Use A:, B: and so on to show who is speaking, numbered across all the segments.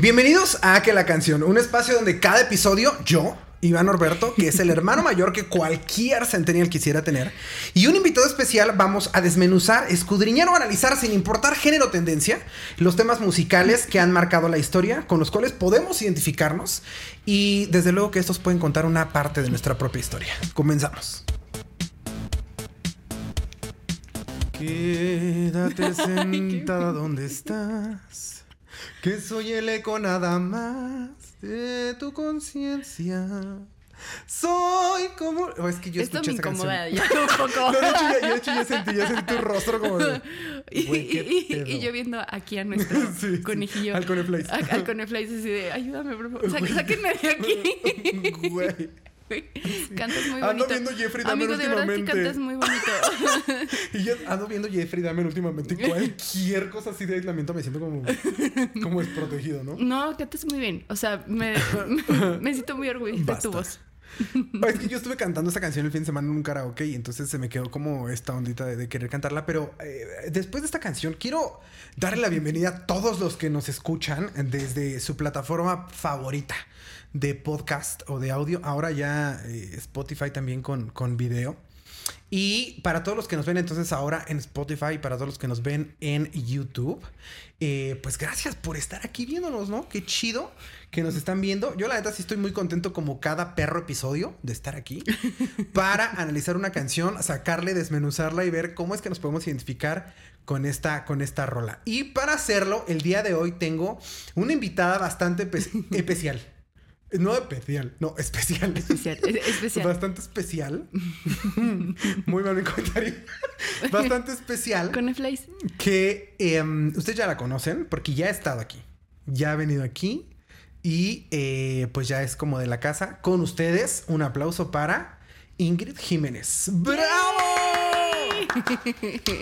A: Bienvenidos a Que la Canción, un espacio donde cada episodio yo, Iván Norberto, que es el hermano mayor que cualquier centennial quisiera tener, y un invitado especial vamos a desmenuzar, escudriñar o analizar sin importar género o tendencia los temas musicales que han marcado la historia, con los cuales podemos identificarnos y desde luego que estos pueden contar una parte de nuestra propia historia. Comenzamos. Quédate sentada donde estás. Que soy el eco nada más de tu conciencia. Soy como. Oh, es que yo
B: Esto me incomoda
A: canción.
B: ya un poco.
A: No, de hecho, ya, de hecho, ya sentí, ya sentí tu rostro como de.
B: y, y- y- yo viendo aquí a nuestro
A: Sí, sí,
B: conejillo.
A: al Coneflies.
B: a- Al coneflies así de, ayúdame, por favor. Sá- sáquenme de aquí.
A: Güey.
B: Cantas muy bonito.
A: Ando viendo Jeffrey Dahmer
B: Amigo, de verdad que
A: últimamente.
B: cantas muy bonito.
A: Y yo ando viendo Jeffrey Dahmer últimamente. Cualquier cosa así de aislamiento me siento como, como desprotegido, ¿no?
B: No, cantas muy bien. O sea, me, me siento muy orgullosa de tu voz.
A: Es que yo estuve cantando esta canción el fin de semana en un karaoke y entonces se me quedó como esta ondita de, querer cantarla. Pero eh, después de esta canción, quiero darle la bienvenida a todos los que nos escuchan desde su plataforma favorita de podcast o de audio. Ahora ya eh, Spotify también con, con video. Y para todos los que nos ven entonces ahora en Spotify, para todos los que nos ven en YouTube, eh, pues gracias por estar aquí viéndonos, ¿no? Qué chido que nos están viendo. Yo la neta sí estoy muy contento como cada perro episodio de estar aquí para analizar una canción, sacarle, desmenuzarla y ver cómo es que nos podemos identificar con esta, con esta rola. Y para hacerlo, el día de hoy tengo una invitada bastante espe- especial. No especial, no, especial.
B: Especial. es- Especial.
A: Bastante especial. Muy mal mi comentario. Bastante especial.
B: Coneflies.
A: Que em, ustedes ya la conocen porque ya ha estado aquí. Ya ha venido aquí. Y eh, pues ya es como de la casa. Con ustedes, un aplauso para Ingrid Jiménez. ¡Bravo!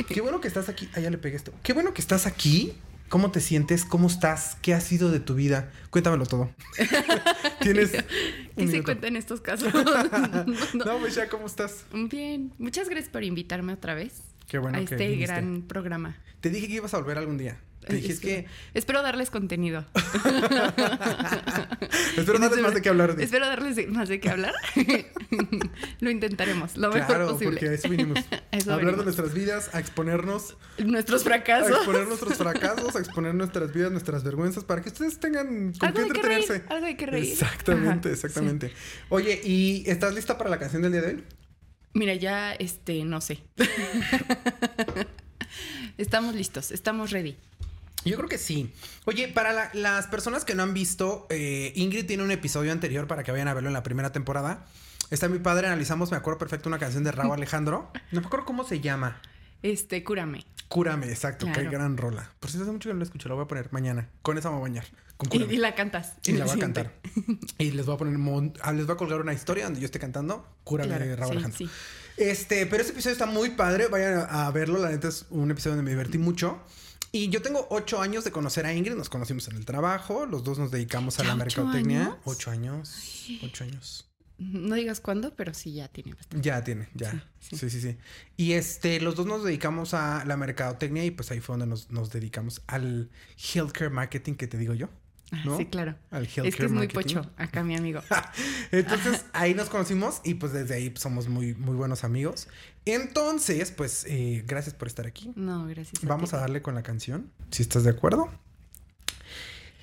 A: Qué bueno que estás aquí. Ah, ya le pegué esto. Qué bueno que estás aquí. ¿Cómo te sientes? ¿Cómo estás? ¿Qué ha sido de tu vida? Cuéntamelo todo. Tienes.
B: ¿Qué se cuenta en estos casos?
A: No, pues ya, ¿cómo estás?
B: Bien. Muchas gracias por invitarme otra vez
A: Qué bueno
B: a
A: que
B: este
A: viniste.
B: gran programa.
A: Te dije que ibas a volver algún día. Te dije, es que...
B: Espero darles contenido.
A: Espero darles más de qué hablar de...
B: Espero darles más de qué hablar. lo intentaremos, lo mejor posible.
A: porque a eso vinimos.
B: A eso
A: a hablar de nuestras vidas, a exponernos,
B: Nuestros
A: a
B: fracasos.
A: exponer nuestros fracasos, a exponer nuestras vidas, nuestras vergüenzas, para que ustedes tengan con
B: Algo
A: qué
B: hay que reír,
A: entretenerse.
B: algo hay que reír.
A: Exactamente,
B: Ajá,
A: exactamente. Oye, ¿y estás lista para la canción del día de hoy?
B: Mira, ya, este, no sé. estamos listos, estamos ready.
A: Yo creo que sí. Oye, para la- las personas que no han visto, eh, Ingrid tiene un episodio anterior para que vayan a verlo en la primera temporada. Está mi padre, analizamos, me acuerdo perfecto, una canción de Raúl Alejandro. No me acuerdo cómo se llama.
B: Este, cúrame.
A: Cúrame, exacto, qué
B: Claro.
A: gran rola. Por si hace mucho que no la escucho, la voy a poner mañana. Con esa me voy a bañar. Con
B: Y, y la cantas.
A: Y la voy a cantar. Y les voy a poner ah, les voy a colgar una historia donde yo esté cantando Cúrame
B: Claro,
A: de Raúl
B: sí,
A: Alejandro.
B: sí.
A: Este, pero este episodio está muy padre. Vayan a, a verlo. La neta es un episodio donde me divertí mucho. Y yo tengo ocho años de conocer a Ingrid. Nos conocimos en el trabajo. Los dos nos dedicamos a
B: ¿Ya
A: la
B: ocho
A: mercadotecnia.
B: años?
A: Ocho años. Ocho años.
B: No digas cuándo, pero sí, ya tiene bastante.
A: Ya tiene, ya.
B: Sí,
A: Sí,
B: sí.
A: sí, sí. Y este, los dos nos dedicamos a la mercadotecnia y pues ahí fue donde nos, nos dedicamos al healthcare marketing que te digo yo.
B: Ah,
A: ¿No?
B: Sí, claro.
A: Al
B: Es que
A: healthcare
B: es muy pocho acá, mi amigo.
A: Entonces ahí nos conocimos y pues desde ahí somos muy, muy buenos amigos. Entonces, pues eh, gracias por estar aquí.
B: No, gracias.
A: Vamos
B: ti.
A: a darle con la canción, si estás de acuerdo.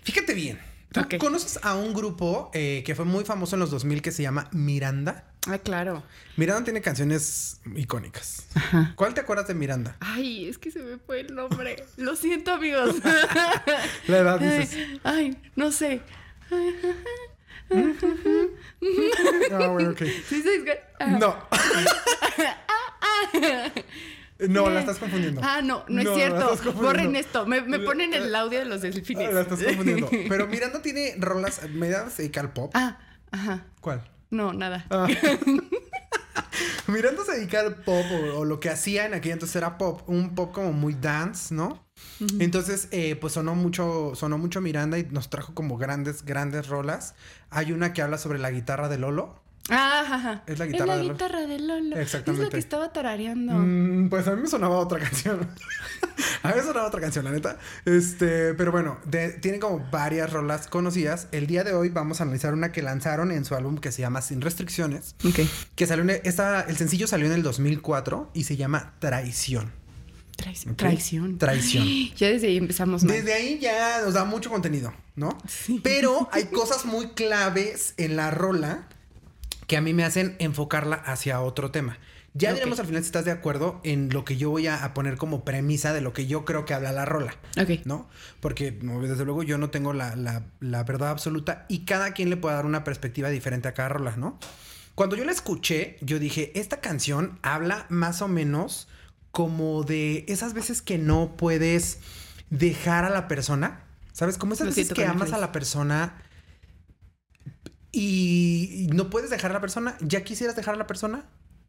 A: Fíjate bien. ¿Tú conoces a un grupo eh, que fue muy famoso en los 2000 que se llama Miranda?
B: Ah, claro.
A: Miranda tiene canciones icónicas.
B: Ajá.
A: ¿Cuál te acuerdas de Miranda?
B: Ay, es que se me fue el nombre. Lo siento, amigos.
A: La edad dices.
B: Ay, no sé.
A: Ah, bueno, ok.
B: ¿Sí? Ah.
A: No. No, la estás confundiendo.
B: Ah, no, no,
A: No,
B: es cierto. Borren esto. Me, ponen el audio de los delfines.
A: La estás confundiendo. Pero Miranda tiene rolas se dedica al pop.
B: Ah, ajá.
A: ¿Cuál?
B: No, nada.
A: Ah. Miranda se dedica al pop o, o lo que hacía en aquel entonces era pop, un pop como muy dance, ¿no? Entonces, eh, pues sonó mucho, sonó mucho Miranda y nos trajo como grandes, grandes rolas. Hay una que habla sobre la guitarra de Lolo.
B: Ah, ajá, ajá.
A: Es la guitarra
B: Es
A: de
B: la
A: Lolo.
B: guitarra de Lolo. Es
A: Exactamente.
B: lo que estaba tarareando.
A: Mm, pues a mí me sonaba otra canción. a mí me sonaba otra canción, la neta. Este, pero bueno, de- tienen como varias rolas conocidas. El día de hoy vamos a analizar una que lanzaron en su álbum que se llama Sin Restricciones.
B: Ok.
A: Que salió en esta, el sencillo salió en el 2004 y se llama Traición.
B: Traición. Traición.
A: Traición.
B: Ya desde ahí empezamos mal.
A: Desde ahí ya nos da mucho contenido, ¿no? Pero hay cosas muy claves en la rola que a mí me hacen enfocarla hacia otro tema. Ya
B: Ok.
A: diremos al final si estás de acuerdo en lo que yo voy a, a poner como premisa de lo que yo creo que habla la rola,
B: Ok.
A: ¿no? Porque desde luego yo no tengo la, la- la verdad absoluta y cada quien le puede dar una perspectiva diferente a cada rola, ¿no? Cuando yo la escuché, yo dije, esta canción habla más o menos como de esas veces que no puedes dejar a la persona, ¿sabes? Como esas
B: Lo
A: veces que amas a la persona y no puedes dejar a la persona, ya quisieras dejar a la persona,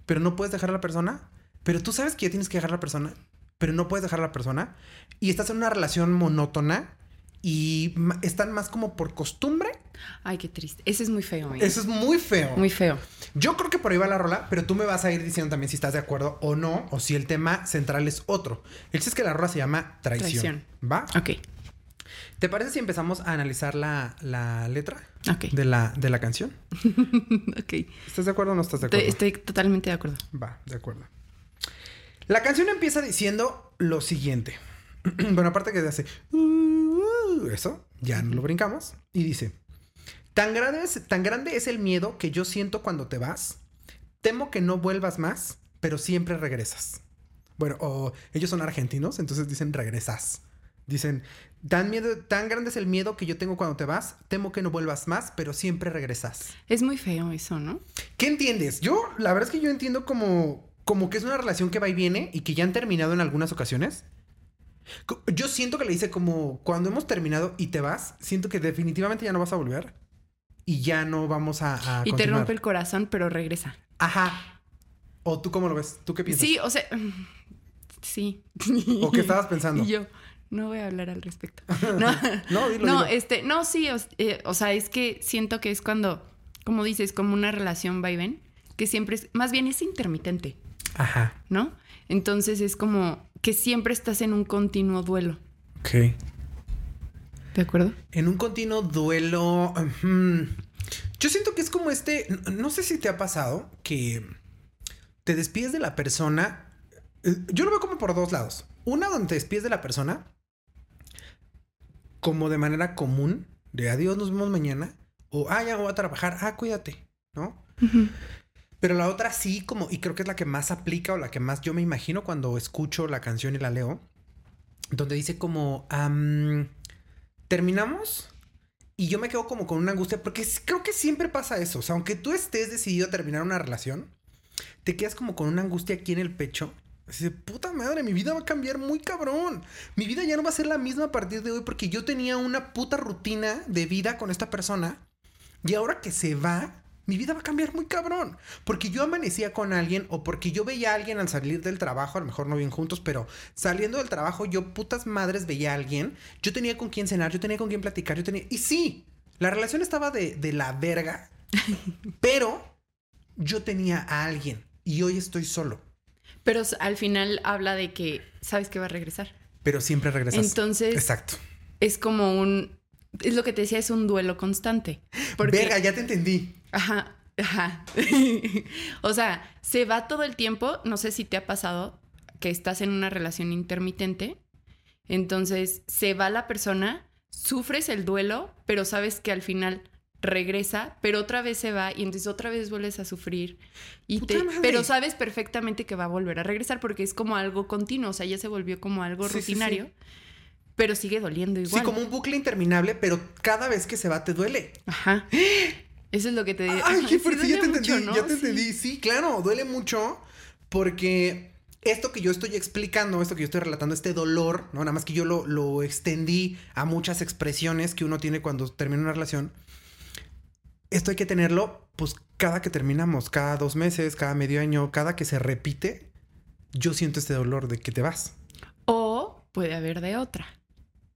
A: pero no puedes dejar a la persona, pero tú sabes que ya tienes que dejar a la persona, pero no puedes dejar a la persona y estás en una relación monótona y están más como por costumbre.
B: Ay, qué triste. Ese es muy feo.
A: Eso es muy feo.
B: Muy feo.
A: Yo creo que por ahí va la rola, pero tú me vas a ir diciendo también si estás de acuerdo o no, o si el tema central es otro. El chiste es que la rola se llama Traición.
B: Traición.
A: ¿Va?
B: Ok.
A: ¿Te parece si empezamos a analizar la, la letra de la, de la canción?
B: ok.
A: ¿Estás de acuerdo o no estás de
B: Estoy,
A: acuerdo?
B: estoy totalmente de acuerdo.
A: Va, de acuerdo. La canción empieza diciendo lo siguiente. bueno, aparte que hace "Uh, uh", eso, ya no lo brincamos. Y dice: tan grande, es, tan grande es el miedo que yo siento cuando te vas. Temo que no vuelvas más, pero siempre regresas. Bueno, o ellos son argentinos, entonces dicen regresas. Dicen, tan, miedo, tan grande es el miedo que yo tengo cuando te vas. Temo que no vuelvas más, pero siempre regresas.
B: Es muy feo eso, ¿no?
A: ¿Qué entiendes? Yo, la verdad es que yo entiendo como, como que es una relación que va y viene y que ya han terminado en algunas ocasiones. Yo siento que le dice como cuando hemos terminado y te vas, siento que definitivamente ya no vas a volver y ya no vamos a, a
B: y te rompe el corazón, pero regresa.
A: Ajá. ¿O tú cómo lo ves? ¿Tú qué piensas?
B: Sí, o sea. Sí.
A: ¿O qué estabas pensando?
B: Y yo no voy a hablar al respecto. No,
A: No, dilo,
B: no,
A: dilo.
B: este, no, sí, o, eh, o sea, es que siento que es cuando, como dices, como una relación va y ven, que siempre es, más bien es intermitente,
A: Ajá.
B: ¿no? Entonces es como que siempre estás en un continuo duelo.
A: Ok.
B: ¿De acuerdo?
A: En un continuo duelo. Yo siento que es como este. no- No sé si te ha pasado que te despides de la persona. eh, Yo lo veo como por dos lados. Una donde te despides de la persona como de manera común, de adiós, nos vemos mañana. O ah, ya voy a trabajar, ah, cuídate, ¿no? Pero la otra sí, como, y creo que es la que más aplica o la que más yo me imagino cuando escucho la canción y la leo, donde dice como, am, terminamos y yo me quedo como con una angustia, porque creo que siempre pasa eso, o sea, aunque tú estés decidido a terminar una relación, te quedas como con una angustia aquí en el pecho. Así de puta madre, mi vida va a cambiar muy cabrón. Mi vida ya no va a ser la misma a partir de hoy porque yo tenía una puta rutina de vida con esta persona y ahora que se va, mi vida va a cambiar muy cabrón. Porque yo amanecía con alguien o porque yo veía a alguien al salir del trabajo, a lo mejor no bien juntos, pero saliendo del trabajo yo putas madres veía a alguien. Yo tenía con quién cenar, yo tenía con quién platicar, yo tenía... Y sí, la relación estaba de, de la verga, pero yo tenía a alguien y hoy estoy solo.
B: Pero al final habla de que sabes que va a regresar.
A: Pero siempre regresas.
B: Entonces
A: Exacto.
B: es como un, es lo que te decía, es un duelo constante. Porque,
A: Verga, ya te entendí.
B: Ajá, ajá. o sea, se va todo el tiempo. No sé si te ha pasado que estás en una relación intermitente. Entonces se va la persona, sufres el duelo, pero sabes que al final regresa, pero otra vez se va y entonces otra vez vuelves a sufrir. Y te, pero sabes perfectamente que va a volver a regresar porque es como algo continuo, o sea, ya se volvió como algo
A: Sí,
B: rutinario,
A: sí.
B: pero sigue doliendo igual.
A: Sí, como un bucle interminable, pero cada vez que se va te duele.
B: Ajá. Eso es lo que te digo.
A: Ay, qué
B: sí
A: fuerte, ya te entendí, ya te
B: Sí.
A: entendí. Sí, claro, duele mucho porque esto que yo estoy explicando, esto que yo estoy relatando, este dolor, ¿no? Nada más que yo lo, lo extendí a muchas expresiones que uno tiene cuando termina una relación. Esto hay que tenerlo, pues, cada que terminamos, cada dos meses, cada medio año, cada que se repite, yo siento este dolor de que te vas.
B: O puede haber de otra,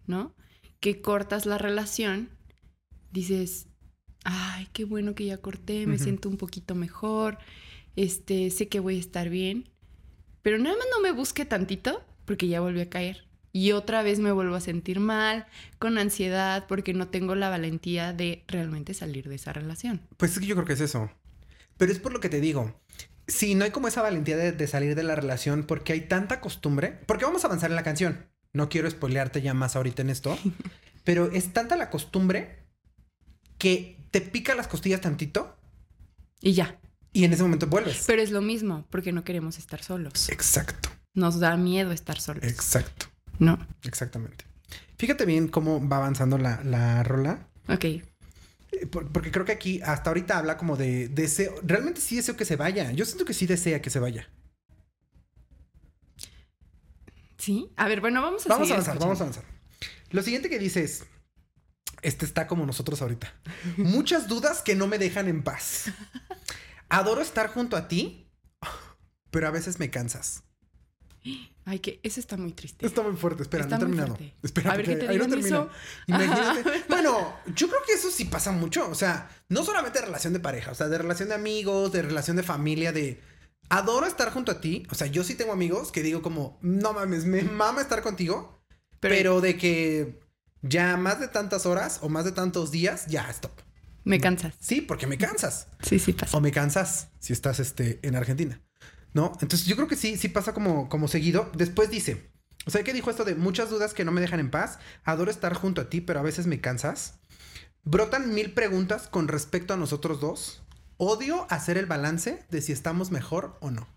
B: ¿no? Que cortas la relación, dices, ay, qué bueno que ya corté, me siento un poquito mejor, este, sé que voy a estar bien, pero nada más no me busque tantito porque ya volví a caer. Y otra vez me vuelvo a sentir mal, con ansiedad, porque no tengo la valentía de realmente salir de esa relación.
A: Pues es que yo creo que es eso. Pero es por lo que te digo. Sí, no hay como esa valentía de, de salir de la relación porque hay tanta costumbre. Porque vamos a avanzar en la canción. No quiero spoilearte ya más ahorita en esto. pero es tanta la costumbre que te pica las costillas tantito
B: Y ya.
A: y en ese momento vuelves.
B: Pero es lo mismo, porque no queremos estar solos.
A: Exacto,
B: Nos da miedo estar solos.
A: exacto,
B: No.
A: exactamente. Fíjate bien cómo va avanzando la, la rola.
B: Ok.
A: Eh, por- Porque creo que aquí hasta ahorita habla como de deseo. Realmente sí deseo que se vaya. Yo siento que sí desea que se vaya.
B: ¿Sí? A ver, bueno, vamos a
A: Vamos a avanzar, vamos a avanzar. Lo siguiente que dice es. Este está como nosotros ahorita. Muchas dudas que no me dejan en paz. Adoro estar junto a ti, pero a veces me cansas.
B: Ay, que eso está muy triste.
A: Está muy fuerte, espera,
B: Está
A: no he terminado.
B: fuerte.
A: Espera,
B: A ver, que te
A: ahí no. Imagínate.
B: Ajá.
A: Bueno, yo creo que eso sí pasa mucho. O sea, no solamente de relación de pareja, o sea, de relación de amigos, de relación de familia, de adoro estar junto a ti. O sea, yo sí tengo amigos que digo como, no mames, me mama estar contigo, pero, de que ya más de tantas horas o más de tantos días, ya stop.
B: me cansas.
A: Sí, porque me cansas.
B: Sí, sí pasa.
A: O me cansas si estás este, en Argentina. ¿No? Entonces yo creo que sí, sí pasa como, como seguido. Después dice, o sea, ¿qué dijo esto de muchas dudas que no me dejan en paz? Adoro estar junto a ti, pero a veces me cansas. Brotan mil preguntas con respecto a nosotros dos. Odio hacer el balance de si estamos mejor o no.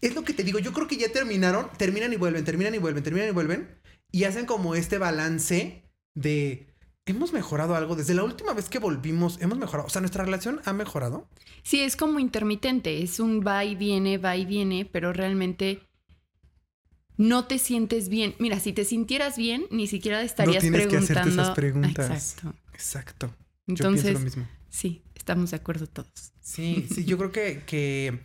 A: Es lo que te digo, yo creo que ya terminaron, terminan y vuelven, terminan y vuelven, terminan y vuelven. Y hacen como este balance de... Hemos mejorado algo desde la última vez que volvimos, hemos mejorado. O sea, nuestra relación ha mejorado.
B: Sí, es como intermitente. Es un va y viene, va y viene, pero realmente no te sientes bien. Mira, si te sintieras bien, ni siquiera estarías
A: tienes que hacerte
B: preguntando.
A: esas preguntas.
B: Exacto.
A: Exacto. yo
B: Entonces,
A: pienso lo mismo.
B: sí, estamos de acuerdo todos.
A: Sí, sí, yo creo que, que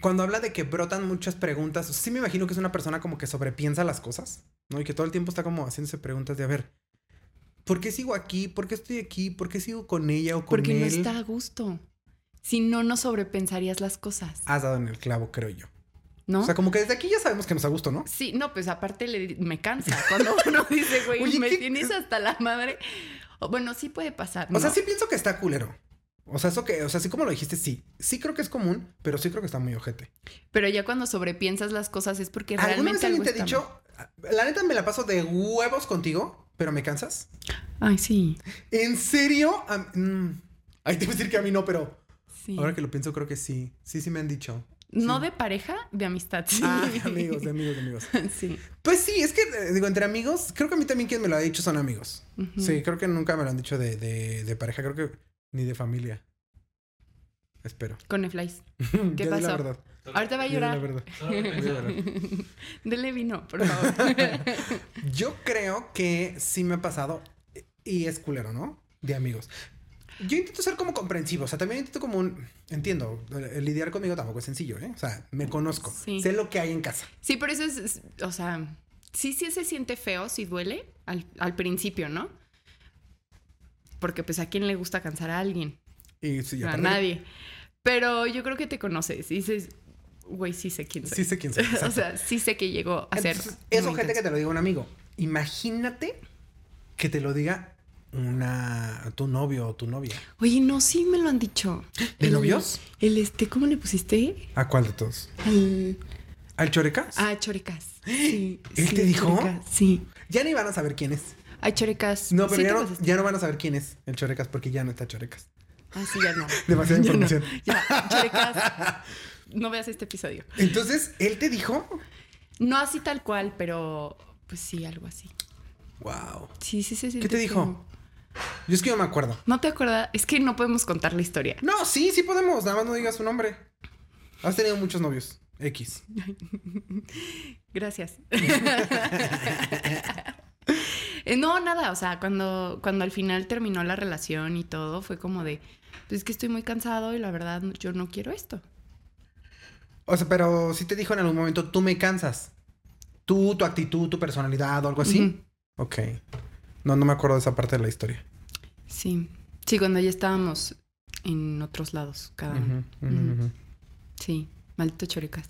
A: cuando habla de que brotan muchas preguntas, sí me imagino que es una persona como que sobrepiensa las cosas, ¿no? Y que todo el tiempo está como haciéndose preguntas de, a ver, ¿por qué sigo aquí? ¿Por qué estoy aquí? ¿Por qué sigo con ella o con
B: Porque no
A: él?
B: está a gusto. Si no, no sobrepensarías las cosas,
A: Has dado en el clavo, creo yo.
B: ¿no?
A: O sea, como que desde aquí ya sabemos que nos a gusto, ¿no?
B: Sí, no, pues aparte le, me cansa cuando uno dice, güey,
A: Oye,
B: me
A: ¿qué-
B: tienes hasta la madre. O, bueno, sí puede pasar.
A: O sea,
B: ¿no?
A: sí pienso que está culero. O sea, eso que, o sea, así como lo dijiste, sí. Sí creo que es común, pero sí creo que está muy ojete.
B: Pero ya cuando sobrepiensas las cosas es porque
A: ¿Alguna vez
B: realmente
A: alguien
B: algo
A: te ha dicho, la neta me la paso de huevos contigo, pero me cansas?
B: Ay, sí.
A: ¿En serio? Am- mm. Ahí te voy a decir que a mí no, pero
B: sí.
A: ahora que lo pienso, creo que sí. Sí, sí me han dicho.
B: No
A: sí.
B: de pareja, de amistad. Sí.
A: Ah, de amigos, de amigos, de amigos.
B: sí.
A: Pues sí, es que, eh, digo, entre amigos, creo que a mí también quien me lo ha dicho son amigos. Sí, creo que nunca me lo han dicho de, de, de pareja, creo que ni de familia. Espero.
B: Con Eflais.
A: ¿Qué
B: ¿Qué
A: La
B: pasó?
A: verdad.
B: Ahorita va a llorar. Dele vino, por favor.
A: Yo creo que sí me ha pasado y es culero, ¿no? De amigos. Yo intento ser como comprensivo, o sea, también intento como un... Entiendo, lidiar conmigo tampoco es sencillo, ¿eh? O sea, me conozco,
B: Sí.
A: sé lo que hay en casa.
B: Sí, por eso es, es- o sea, sí, sí se siente feo, sí duele al, al principio, ¿no? Porque pues a quién le gusta cansar a alguien,
A: Y sí,
B: a nadie. Pero yo creo que te conoces y dices, güey, sí sé quién soy.
A: Sí sé quién soy.
B: o sea, sí sé que llegó a ser.
A: Es
B: muy
A: ojete que
B: intenso.
A: te lo diga un amigo. Imagínate que te lo diga una... tu novio o tu novia.
B: Oye, no, sí me lo han dicho.
A: ¿De
B: El-
A: novios?
B: El este, ¿cómo le pusiste?
A: ¿A cuál de todos?
B: Al.
A: ¿Al chorecas?
B: Ah, Chorecas. Sí.
A: ¿Él
B: sí,
A: te dijo?
B: Chorecas, Sí.
A: Ya ni van a saber quién es.
B: Hay Chorecas.
A: No, pero
B: Sí
A: ya, no, ya no van a saber quién es el chorecas porque ya no está chorecas.
B: Ah, sí, ya no.
A: Demasiada
B: Ya no.
A: información.
B: Ya, Chorecas. No veas este episodio.
A: Entonces, él te dijo...
B: No así tal cual, pero pues sí, algo así.
A: Wow.
B: Sí, sí, sí. sí
A: ¿Qué te dijo? Yo es que no me acuerdo.
B: ¿No te acuerdas? Es que no podemos contar la historia.
A: No, sí, sí podemos. Nada más no digas su nombre. Has tenido muchos novios. X.
B: Gracias. Eh, no, nada, o sea, cuando, cuando al final terminó la relación y todo, fue como de, pues es que estoy muy cansado y la verdad yo no quiero esto.
A: O sea, pero sí te dijo en algún momento, tú me cansas. Tú, tu actitud, tu personalidad o algo así.
B: Ujú.
A: Ok. No, no me acuerdo de esa parte de la historia.
B: Sí. Sí, cuando ya estábamos en otros lados, cada uno. Sí, maldito choricas.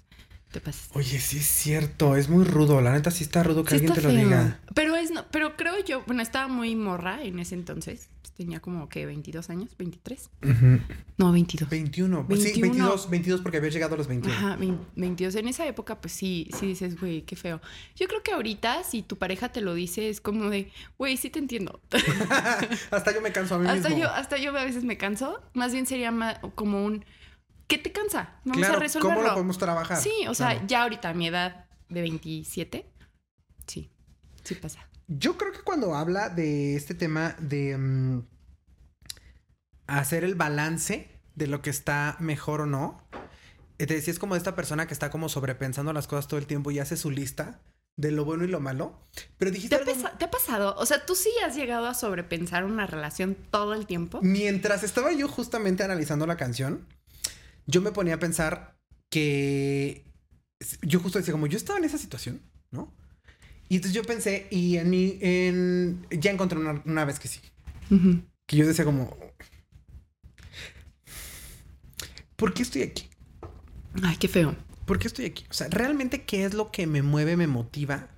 B: Te pasas.
A: Oye, sí es cierto, es muy rudo. La neta sí está rudo que
B: Sí
A: alguien te lo diga.
B: Pero es no, pero creo yo, bueno, estaba muy morra en ese entonces. Tenía como que 22 años, 23.
A: Ujú.
B: No, 22.
A: 21. Pues Sí,
B: 21.
A: 22, 22 porque había llegado a los 21.
B: Ajá, vein- 22. En esa época, pues sí, sí dices, güey, qué feo. Yo creo que ahorita, si tu pareja te lo dice, es como de, güey, sí te entiendo.
A: hasta yo me canso a mí
B: hasta
A: mismo.
B: yo, hasta yo a veces me canso. Más bien sería ma- como un, ¿qué te cansa? Vamos
A: claro,
B: a resolverlo.
A: ¿cómo lo podemos trabajar?
B: Sí, o sea, ya ahorita a mi edad de 27, sí, sí pasa.
A: Yo creo que cuando habla de este tema de mm, hacer el balance de lo que está mejor o no, eh, te decía, es como esta persona que está como sobrepensando las cosas todo el tiempo y hace su lista de lo bueno y lo malo. Pero dijiste
B: ¿Te ha,
A: algo-
B: te ha pasado? O sea, ¿tú sí has llegado a sobrepensar una relación todo el tiempo?
A: Mientras estaba yo justamente analizando la canción, yo me ponía a pensar que yo justo decía como yo estaba en esa situación, ¿no? Y entonces yo pensé y en mi en ya encontré una, una vez que sí, que yo decía como ¿Por qué estoy aquí?
B: Ay, qué feo.
A: ¿Por qué estoy aquí? O sea, realmente qué es lo que me mueve, me motiva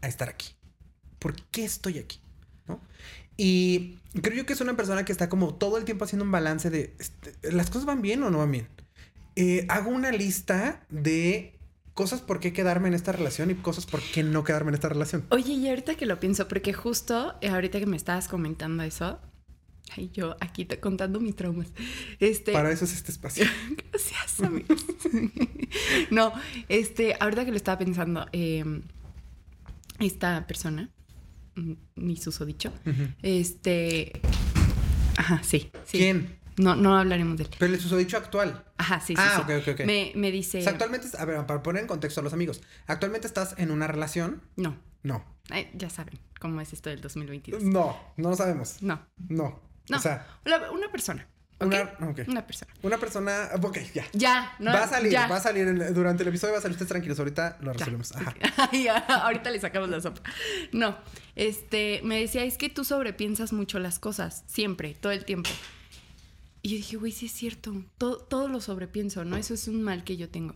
A: a estar aquí. ¿Por qué estoy aquí? ¿No? Y creo yo que es una persona que está como todo el tiempo haciendo un balance de este, las cosas van bien o no van bien. Eh, hago una lista de cosas por qué quedarme en esta relación y cosas por qué no quedarme en esta relación.
B: Oye, y ahorita que lo pienso, porque justo eh, ahorita que me estabas comentando eso, ay, yo aquí te contando mis traumas. Este,
A: Para eso es este espacio.
B: Gracias, amigos. no, este, ahorita que lo estaba pensando, eh, esta persona, mi susodicho, este, ajá, sí, sí.
A: ¿Quién?
B: No, no hablaremos de él.
A: Pero el susodicho actual.
B: Ajá, sí, sí,
A: Ah,
B: sí.
A: ok, ok, ok.
B: Me, me dice,
A: O sea, actualmente, a ver, para poner en contexto a los amigos, actualmente estás en una relación.
B: no,
A: No.
B: Ya saben cómo es esto del 2022.
A: No, no lo sabemos.
B: No,
A: No.
B: no,
A: O sea,
B: una persona. ¿Ok?
A: una,
B: persona.
A: Una persona. Ok, ya.
B: Ya, no.
A: va a salir,
B: ya.
A: va a salir en- durante el episodio, va a salir ustedes tranquilos. Ahorita lo resolvemos. Ajá.
B: Ahorita le sacamos la sopa. No, este, me decía, es que tú sobrepiensas mucho las cosas, siempre, todo el tiempo. Y yo dije, güey, sí es cierto, todo, todo lo sobrepienso, ¿no? Eso es un mal que yo tengo.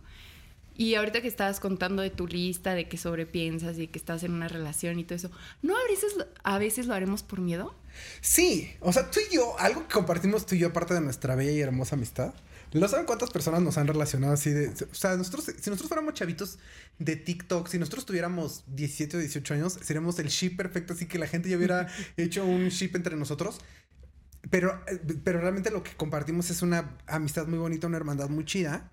B: Y ahorita que estabas contando de tu lista, de que sobrepiensas y que estás en una relación y todo eso, ¿no a veces, a veces lo haremos por miedo?
A: Sí, o sea, tú y yo, algo que compartimos tú y yo, aparte de nuestra bella y hermosa amistad. No saben cuántas personas nos han relacionado así de. O sea, nosotros, si nosotros fuéramos chavitos de TikTok, si nosotros tuviéramos 17 o 18 años, seríamos el ship perfecto, así que la gente ya hubiera hecho un ship entre nosotros. Pero, pero realmente lo que compartimos es una amistad muy bonita, una hermandad muy chida.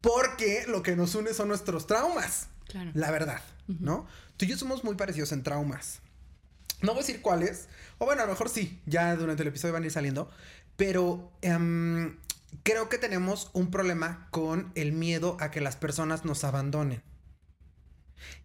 A: Porque lo que nos une son nuestros traumas.
B: Claro.
A: La verdad, ¿no? Tú y yo somos muy parecidos en traumas. No voy a decir cuáles. O bueno, a lo mejor sí. Ya durante el episodio van a ir saliendo. Pero em, creo que tenemos un problema con el miedo a que las personas nos abandonen.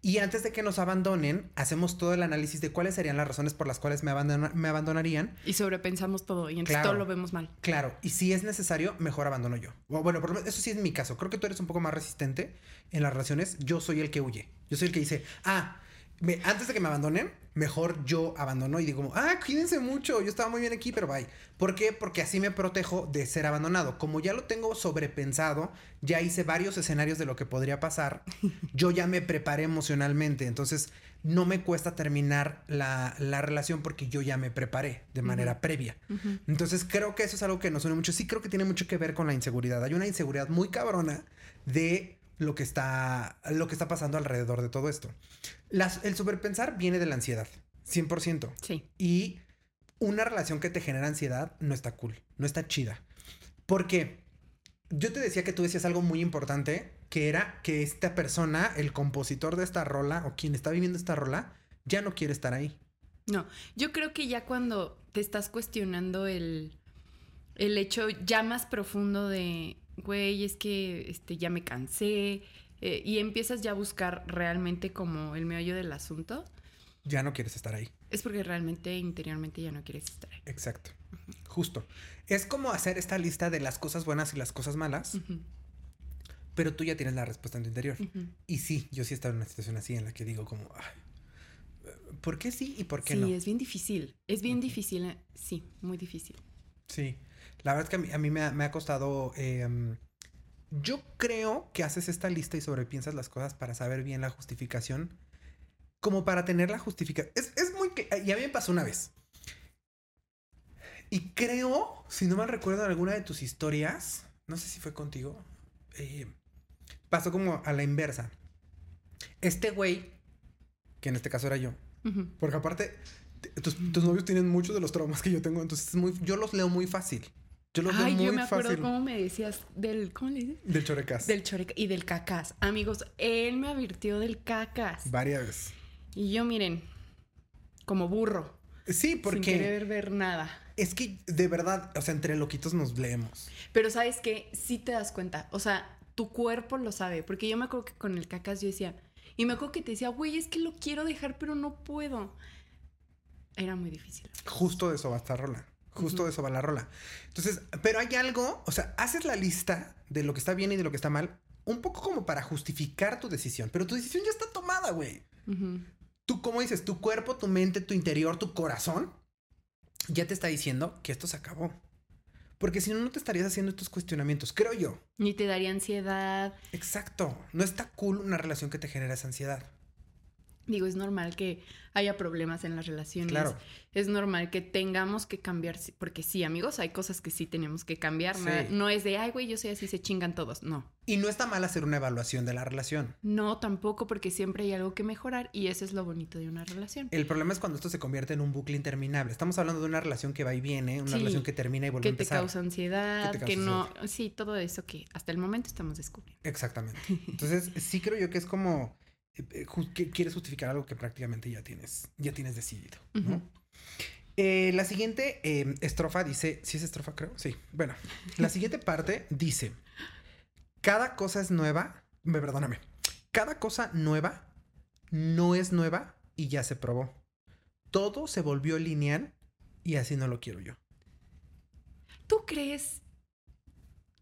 A: Y antes de que nos abandonen, hacemos todo el análisis de cuáles serían las razones por las cuales me, abandona- me abandonarían.
B: Y sobrepensamos todo y entonces
A: Claro.
B: todo lo vemos mal.
A: Claro, y si es necesario, mejor abandono yo. O bueno, por eso sí es mi caso. Creo que tú eres un poco más resistente en las relaciones. Yo soy el que huye. Yo soy el que dice, ah, me- antes de que me abandonen, mejor yo abandono y digo, como, ah, cuídense mucho, yo estaba muy bien aquí, pero bye. ¿Por qué? Porque así me protejo de ser abandonado. Como ya lo tengo sobrepensado, ya hice varios escenarios de lo que podría pasar, yo ya me preparé emocionalmente. Entonces, no me cuesta terminar la, la relación porque yo ya me preparé de manera previa. Entonces creo que eso es algo que nos une mucho. Sí creo que tiene mucho que ver con la inseguridad. Hay una inseguridad muy cabrona de lo que está, lo que está pasando alrededor de todo esto. Las- el superpensar viene de la ansiedad, 100%.
B: Sí.
A: Y una relación que te genera ansiedad no está cool, no está chida. Porque yo te decía que tú decías algo muy importante, que era que esta persona, el compositor de esta rola o quien está viviendo esta rola, ya no quiere estar ahí.
B: No, yo creo que ya cuando te estás cuestionando el, el hecho ya más profundo de, güey, es que este, ya me cansé, eh, y empiezas ya a buscar realmente como el meollo del asunto,
A: Ya no quieres estar ahí.
B: es porque realmente interiormente ya no quieres estar ahí.
A: Exacto. Justo. Es como hacer esta lista de las cosas buenas y las cosas malas, pero tú ya tienes la respuesta en tu interior. Y sí, yo sí he estado en una situación así en la que digo como, "Ay, ¿Por qué sí y por qué
B: sí,
A: no?
B: es bien difícil. Es bien difícil. eh, Sí, muy difícil.
A: Sí. La verdad es que a mí, a mí me, ha, me ha costado. em, yo creo que haces esta lista y sobrepiensas las cosas para saber bien la justificación. Como para tener la justificación. Es, es muy. que- Y a mí me pasó una vez. Y creo, si no mal recuerdo, en alguna de tus historias, no sé si fue contigo, eh, pasó como a la inversa. Este güey, que en este caso era yo, porque aparte, tus, tus novios tienen muchos de los traumas que yo tengo, entonces es muy, yo los leo muy fácil. Yo los
B: Ay,
A: leo
B: yo
A: muy
B: me acuerdo
A: fácil.
B: cómo me decías del. ¿Cómo le dices?
A: Del chorecas.
B: Del choreca y del cacas. Amigos, él me advirtió del cacas.
A: Varias veces.
B: Y yo, miren, como burro.
A: Sí,
B: Sin
A: porque
B: querer ver nada.
A: es que de verdad, o sea, entre loquitos nos leemos.
B: Pero sabes que sí te das cuenta. O sea, tu cuerpo lo sabe. Porque yo me acuerdo que con el cacas yo decía. Y me acuerdo que te decía, güey, es que lo quiero dejar, pero no puedo. Era muy difícil.
A: Justo de eso va esta rola. Justo
B: Ujú.
A: de eso va la rola. Entonces, pero hay algo, o sea, haces la lista de lo que está bien y de lo que está mal, un poco como para justificar tu decisión, pero tu decisión ya está tomada, güey. Tú, ¿cómo dices? Tu cuerpo, tu mente, tu interior, tu corazón, ya te está diciendo que esto se acabó. Porque si no, no te estarías haciendo estos cuestionamientos, creo yo.
B: Ni te daría ansiedad.
A: Exacto. No está cool una relación que te genera esa ansiedad.
B: Digo, es normal que haya problemas en las relaciones.
A: Claro.
B: Es normal que tengamos que cambiar, porque sí, amigos, hay cosas que sí tenemos que cambiar.
A: Sí.
B: No es de, ay, güey, yo soy así, se chingan todos. No.
A: Y no está mal hacer una evaluación de la relación.
B: No, tampoco, porque siempre hay algo que mejorar y eso es lo bonito de una relación.
A: El problema es cuando esto se convierte en un bucle interminable. Estamos hablando de una relación que va y viene, una
B: Sí.
A: relación que termina y vuelve a
B: Que te
A: empezar.
B: causa ansiedad,
A: Que
B: que,
A: te causa
B: no. Sí, todo eso que hasta el momento estamos descubriendo.
A: Exactamente. Entonces, sí creo yo que es como que quieres justificar algo que prácticamente ya tienes, ya tienes decidido. Eh, la siguiente eh, estrofa dice, ¿sí es estrofa creo? Sí. Bueno, la siguiente parte dice, cada cosa es nueva, me perdóname, cada cosa nueva no es nueva y ya se probó. Todo se volvió lineal y así no lo quiero yo.
B: ¿Tú crees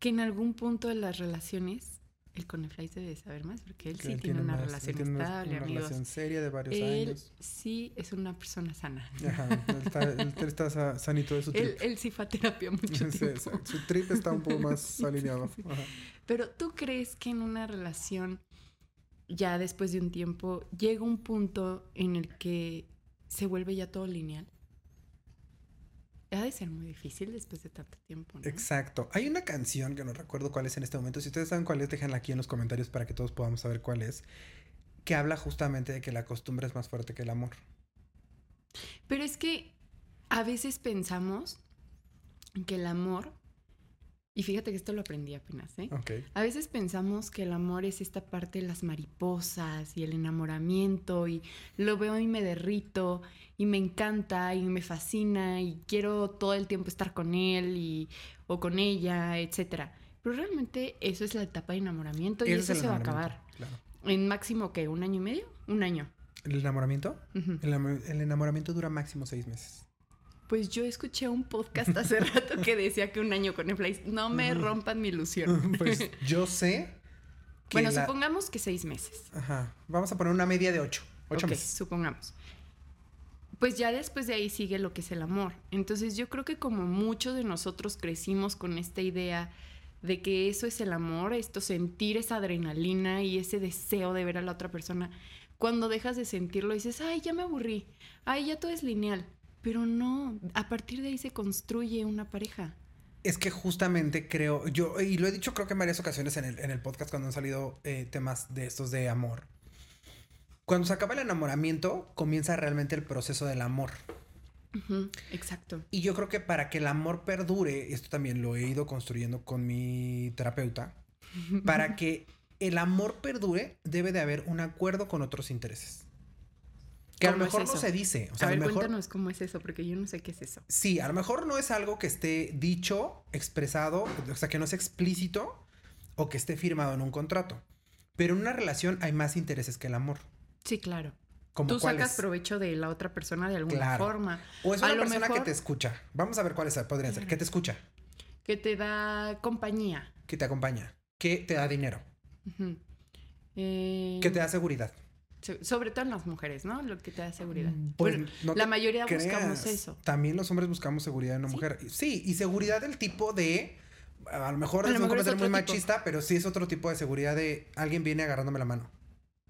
B: que en algún punto de las relaciones, el Coneflies debe de saber más? Porque él
A: Que
B: sí
A: él
B: tiene, una
A: más-
B: relación
A: tiene una-
B: estable,
A: una
B: amigos.
A: relación seria de varios
B: Él
A: años.
B: sí es una persona sana.
A: Ajá, él está, él está sa- sanito de su
B: Él,
A: trip.
B: él sí fue a terapia mucho
A: Sí,
B: tiempo.
A: sí, su trip está un poco más alineado. Ajá.
B: Pero ¿tú crees que en una relación, ya después de un tiempo, llega un punto en el que se vuelve ya todo lineal? Ha de ser muy difícil después de tanto tiempo, ¿no?
A: Exacto. Hay una canción que no recuerdo cuál es en este momento. Si ustedes saben cuál es, déjenla aquí en los comentarios para que todos podamos saber cuál es. Que habla justamente de que la costumbre es más fuerte que el amor.
B: Pero es que a veces pensamos que el amor, y fíjate que esto lo aprendí apenas, ¿eh?
A: Ok.
B: A veces pensamos que el amor es esta parte de las mariposas y el enamoramiento y lo veo y me derrito y me encanta y me fascina y quiero todo el tiempo estar con él y, o con ella, etcétera. Pero realmente eso es la etapa de enamoramiento y eso se va a acabar.
A: Claro.
B: En máximo que un año y medio, un año.
A: ¿El enamoramiento? El enamoramiento dura máximo seis meses.
B: Pues yo escuché un podcast hace rato que decía que un año con Netflix. No me rompan mi ilusión.
A: pues yo sé que
B: bueno,
A: la-
B: supongamos que seis meses.
A: Ajá. Vamos a poner una media de ocho. Ocho meses.
B: supongamos. Pues ya después de ahí sigue lo que es el amor. Entonces yo creo que como muchos de nosotros crecimos con esta idea de que eso es el amor, esto sentir esa adrenalina y ese deseo de ver a la otra persona, cuando dejas de sentirlo dices, ay, ya me aburrí, ay, ya todo es lineal. Pero no, a partir de ahí se construye una pareja.
A: Es que justamente creo, yo, y lo he dicho creo que en varias ocasiones en el, en el podcast cuando han salido eh, temas de estos de amor. Cuando se acaba el enamoramiento, comienza realmente el proceso del amor.
B: Exacto.
A: Y yo creo que para que el amor perdure, esto también lo he ido construyendo con mi terapeuta, para que el amor perdure debe de haber un acuerdo con otros intereses. Que a lo
B: ¿Cómo es
A: mejor no se dice. O sea,
B: a
A: a,
B: ver,
A: lo mejor...
B: cuéntanos cómo es eso, porque yo no sé qué es eso.
A: Sí, a lo mejor no es algo que esté dicho, expresado, o sea, que no es explícito o que esté firmado en un contrato. Pero en una relación hay más intereses que el amor.
B: Sí, claro.
A: Como
B: Tú sacas provecho de la otra persona de alguna
A: Claro.
B: forma.
A: O es una persona que te escucha. Vamos a ver cuáles podrían ser.
B: Claro.
A: Que te escucha,
B: Que te da compañía.
A: que te acompaña, que te da dinero.
B: Eh,
A: que te da seguridad.
B: Sobre todo en las mujeres, ¿no? Lo que te da seguridad.
A: Pues,
B: Bueno,
A: no
B: la mayoría
A: creas.
B: buscamos eso.
A: También los hombres buscamos seguridad en una
B: Sí.
A: mujer. Sí, y seguridad del tipo de. A lo mejor
B: A
A: es
B: lo
A: un
B: mejor es
A: comentario muy
B: tipo.
A: machista, pero sí es otro tipo de seguridad de alguien viene agarrándome la mano.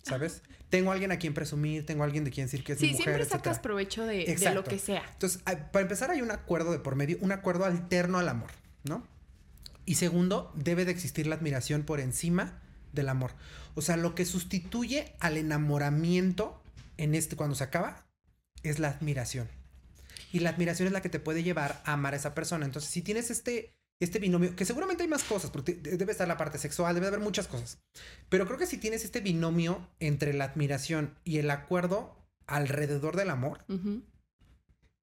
A: ¿Sabes? Tengo alguien a quien presumir, tengo alguien de quien decir que es mi
B: Sí,
A: mujer,
B: siempre sacas
A: etcétera.
B: provecho de, de lo que sea.
A: Entonces, para empezar, hay un acuerdo de por medio, un acuerdo alterno al amor, ¿no? Y segundo, debe de existir la admiración por encima del amor. O sea, lo que sustituye al enamoramiento en este cuando se acaba es la admiración. Y la admiración es la que te puede llevar a amar a esa persona. Entonces, si tienes este este binomio, que seguramente hay más cosas, porque de- debe estar la parte sexual, debe haber muchas cosas. Pero creo que si tienes este binomio entre la admiración y el acuerdo alrededor del amor.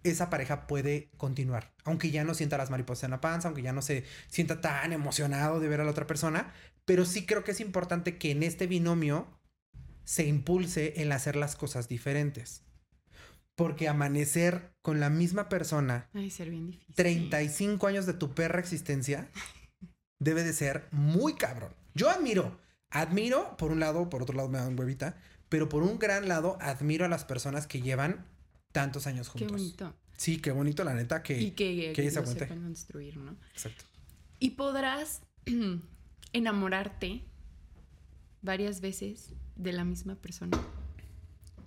A: Esa pareja puede continuar. Aunque ya no sienta las mariposas en la panza, aunque ya no se sienta tan emocionado de ver a la otra persona. Pero sí creo que es importante que en este binomio se impulse el hacer las cosas diferentes. Porque amanecer con la misma persona
B: Ay, ser bien difícil.
A: 35 años de tu perra existencia debe de ser muy cabrón. Yo admiro, admiro, por un lado, por otro lado me da un huevita, pero por un gran lado admiro a las personas que llevan tantos años
B: Qué
A: juntos.
B: bonito.
A: Sí, qué bonito, la neta, que...
B: y que,
A: que se
B: sepan construir, ¿no?
A: Exacto.
B: Y podrás enamorarte varias veces de la misma persona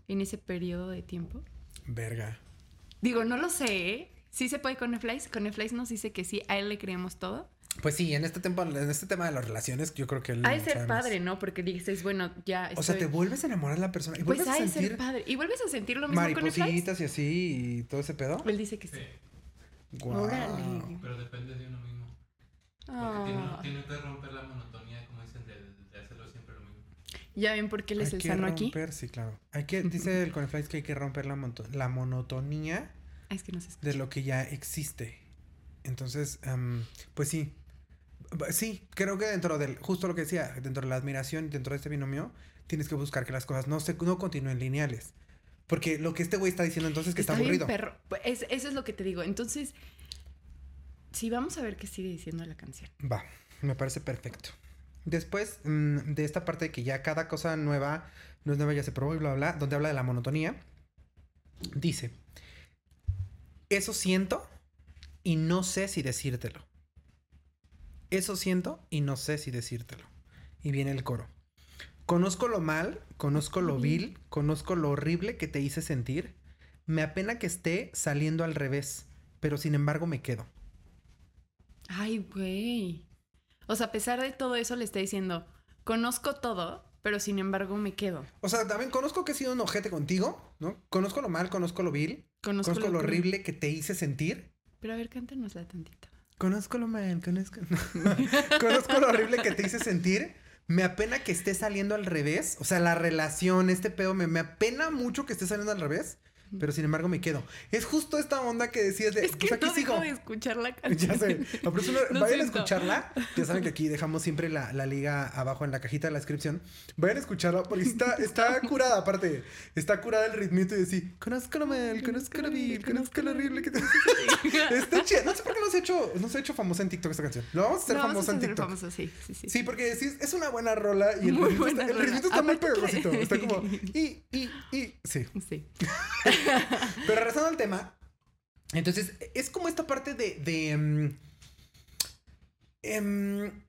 B: en ese periodo de tiempo.
A: Verga.
B: Digo, no lo sé, ¿eh? Sí se puede con Netflix. Con Netflix nos dice que sí, a él le creemos todo.
A: Pues sí, en este tiempo, en este tema de las relaciones, yo creo que él
B: Ha de ser padre, ¿no? Porque dices, bueno, ya
A: O sea, te vuelves a enamorar de la persona y
B: Pues
A: vuelves
B: ha
A: a
B: de ser
A: sentir
B: padre. ¿Y vuelves a sentir lo mismo con Netflix?
A: maripositas y así y todo ese pedo.
B: Él dice que sí.
C: Sí,
A: Guau.
B: Órale.
C: pero depende de uno mismo. Porque
B: Ah.
C: tiene, tiene que romper la monotonía, como dicen, de, de hacerlo siempre lo mismo.
B: Ya ven por qué él es
A: Hay
B: el
A: que
B: sano aquí.
A: romper, sí, claro. Hay que, dice el Coneflies que hay que romper la, la monotonía
B: Ah, Es que no se escucha.
A: de lo que ya existe. Entonces, am, pues sí. Sí, creo que dentro del, justo lo que decía, dentro de la admiración, dentro de este binomio, tienes que buscar que las cosas no se no continúen lineales. Porque lo que este güey está diciendo entonces es que está,
B: bien
A: aburrido.
B: perro. Pues, es- eso es lo que te digo. Entonces, sí, vamos a ver qué sigue diciendo la canción.
A: Va, me parece perfecto. Después mm, de esta parte de que ya cada cosa nueva no es nueva, ya se probó y bla, bla, bla, donde habla de la monotonía, dice, eso siento y no sé si decírtelo. Eso siento y no sé si decírtelo. Y viene el coro. Conozco lo mal, conozco lo vil, conozco lo horrible que te hice sentir. Me apena que esté saliendo al revés, pero sin embargo me quedo.
B: Ay, güey. O sea, a pesar de todo eso, le está diciendo, conozco todo, pero sin embargo me quedo.
A: O sea, también conozco que he sido un ojete contigo, ¿no? Conozco lo mal, conozco lo vil,
B: Conozco,
A: conozco, lo
B: que-
A: horrible que te hice sentir.
B: Pero a ver, cántanosla tantito.
A: Conozco lo mal, conozco... conozco lo horrible que te hice sentir. Me apena que esté saliendo al revés. O sea, la relación, este pedo, me, me apena mucho que esté saliendo al revés. Pero sin embargo me quedo. Es justo esta onda que decías de...
B: Es que
A: pues aquí
B: no dejo de escuchar la canción.
A: Ya sé. No, pero una- vayan a escucharla. Ya saben que aquí dejamos siempre la, la liga abajo en la cajita de la descripción. Vayan a escucharla porque está, está curada, aparte. Está curada el ritmito y decir, conozco lo mal, conozco lo vil, conozco lo horrible que te Está chida. No sé por qué no se ha hecho, no se ha hecho famosa en TikTok esta canción. Lo vamos a hacer
B: No,
A: famosa en TikTok.
B: famoso, sí, sí, sí.
A: Sí, porque sí, es una buena rola y el ritmito está, el ritmito está muy pegosito. Está como y, y, y. Sí.
B: Sí.
A: Pero regresando al tema, entonces es como esta parte de, de em, em,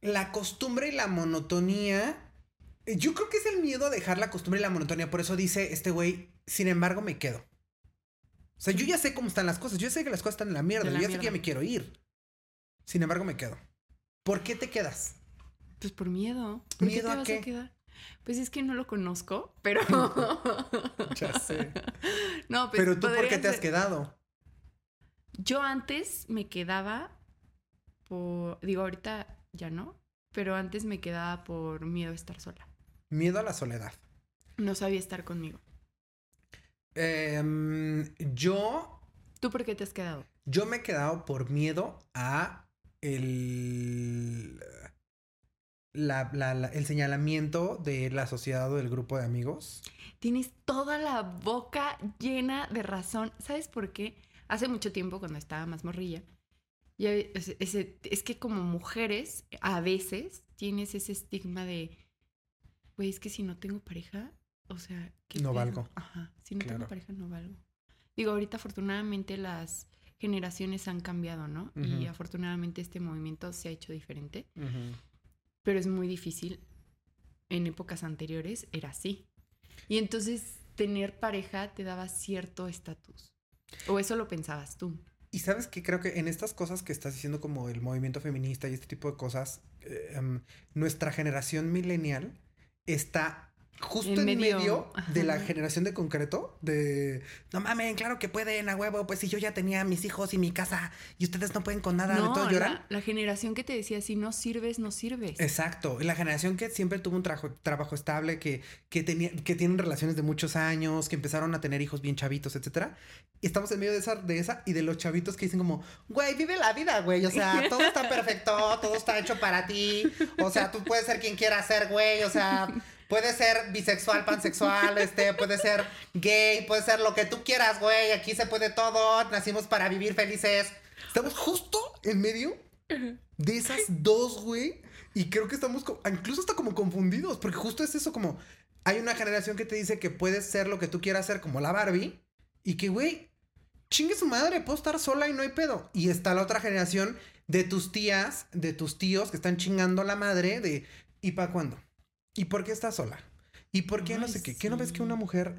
A: la costumbre y la monotonía. Yo creo que es el miedo a dejar la costumbre y la monotonía. Por eso dice este güey, sin embargo, me quedo. O sea, yo ya sé cómo están las cosas. Yo sé que las cosas están en la mierda. Yo ya sé que ya me quiero ir. Sin embargo, me quedo. ¿Por qué te quedas?
B: Pues por miedo. ¿Por
A: ¿Miedo
B: qué te
A: a
B: vas
A: qué?
B: a quedar? Pues es que no lo conozco, pero.
A: Ya sé.
B: no, pues
A: Pero tú, ¿por qué te has quedado?
B: Yo antes me quedaba por. Digo, ahorita ya no. Pero antes me quedaba por miedo a estar sola.
A: Miedo a la soledad.
B: No sabía estar conmigo.
A: Em, yo
B: ¿Tú por qué te has quedado?
A: Yo me he quedado por miedo a el, la- la- la- el señalamiento de la sociedad o del grupo de amigos.
B: Tienes toda la boca llena de razón. ¿Sabes por qué? Hace mucho tiempo, cuando estaba más morrilla, ya es, que como mujeres, a veces tienes ese estigma de, güey, es que si no tengo pareja, o sea, ¿qué
A: No
B: pedo?
A: valgo.
B: Ajá, si no
A: Claro.
B: tengo pareja no valgo. Digo, ahorita afortunadamente las generaciones han cambiado, ¿no? Y afortunadamente este movimiento se ha hecho diferente,
A: Ujú.
B: Pero es muy difícil. En épocas anteriores era así. Y entonces tener pareja te daba cierto estatus. O eso lo pensabas tú.
A: Y sabes que creo que en estas cosas que estás diciendo como el movimiento feminista y este tipo de cosas, eh, em, nuestra generación millennial está justo
B: En
A: en
B: medio,
A: medio, de la generación de concreto, de, no mames, claro que pueden, a huevo, pues si yo ya tenía mis hijos y mi casa y ustedes no pueden con nada, de
B: no,
A: todo lloran.
B: la, la generación que te decía, si no sirves, no sirves.
A: Exacto, la generación que siempre tuvo un trabajo, trabajo estable, que, que, tenía, que tienen relaciones de muchos años, que empezaron a tener hijos bien chavitos, etcétera. Y estamos en medio de esa, de esa y de los chavitos que dicen como, güey, vive la vida, güey. O sea, todo está perfecto, todo está hecho para ti. O sea, tú puedes ser quien quieras ser, güey. O sea, puedes ser bisexual, pansexual, este, puedes ser gay, puedes ser lo que tú quieras, güey. Aquí se puede todo. Nacimos para vivir felices. Estamos justo en medio de esas dos, güey. Y creo que estamos incluso hasta como confundidos, porque justo es eso como hay una generación que te dice que puedes ser lo que tú quieras ser como la Barbie y que, güey, chingue su madre, puedo estar sola y no hay pedo. Y está la otra generación de tus tías, de tus tíos que están chingando la madre de ¿y para cuándo? ¿Y por qué estás sola? ¿Y por qué no sé qué? ¿Qué no ves que
B: sí.
A: una mujer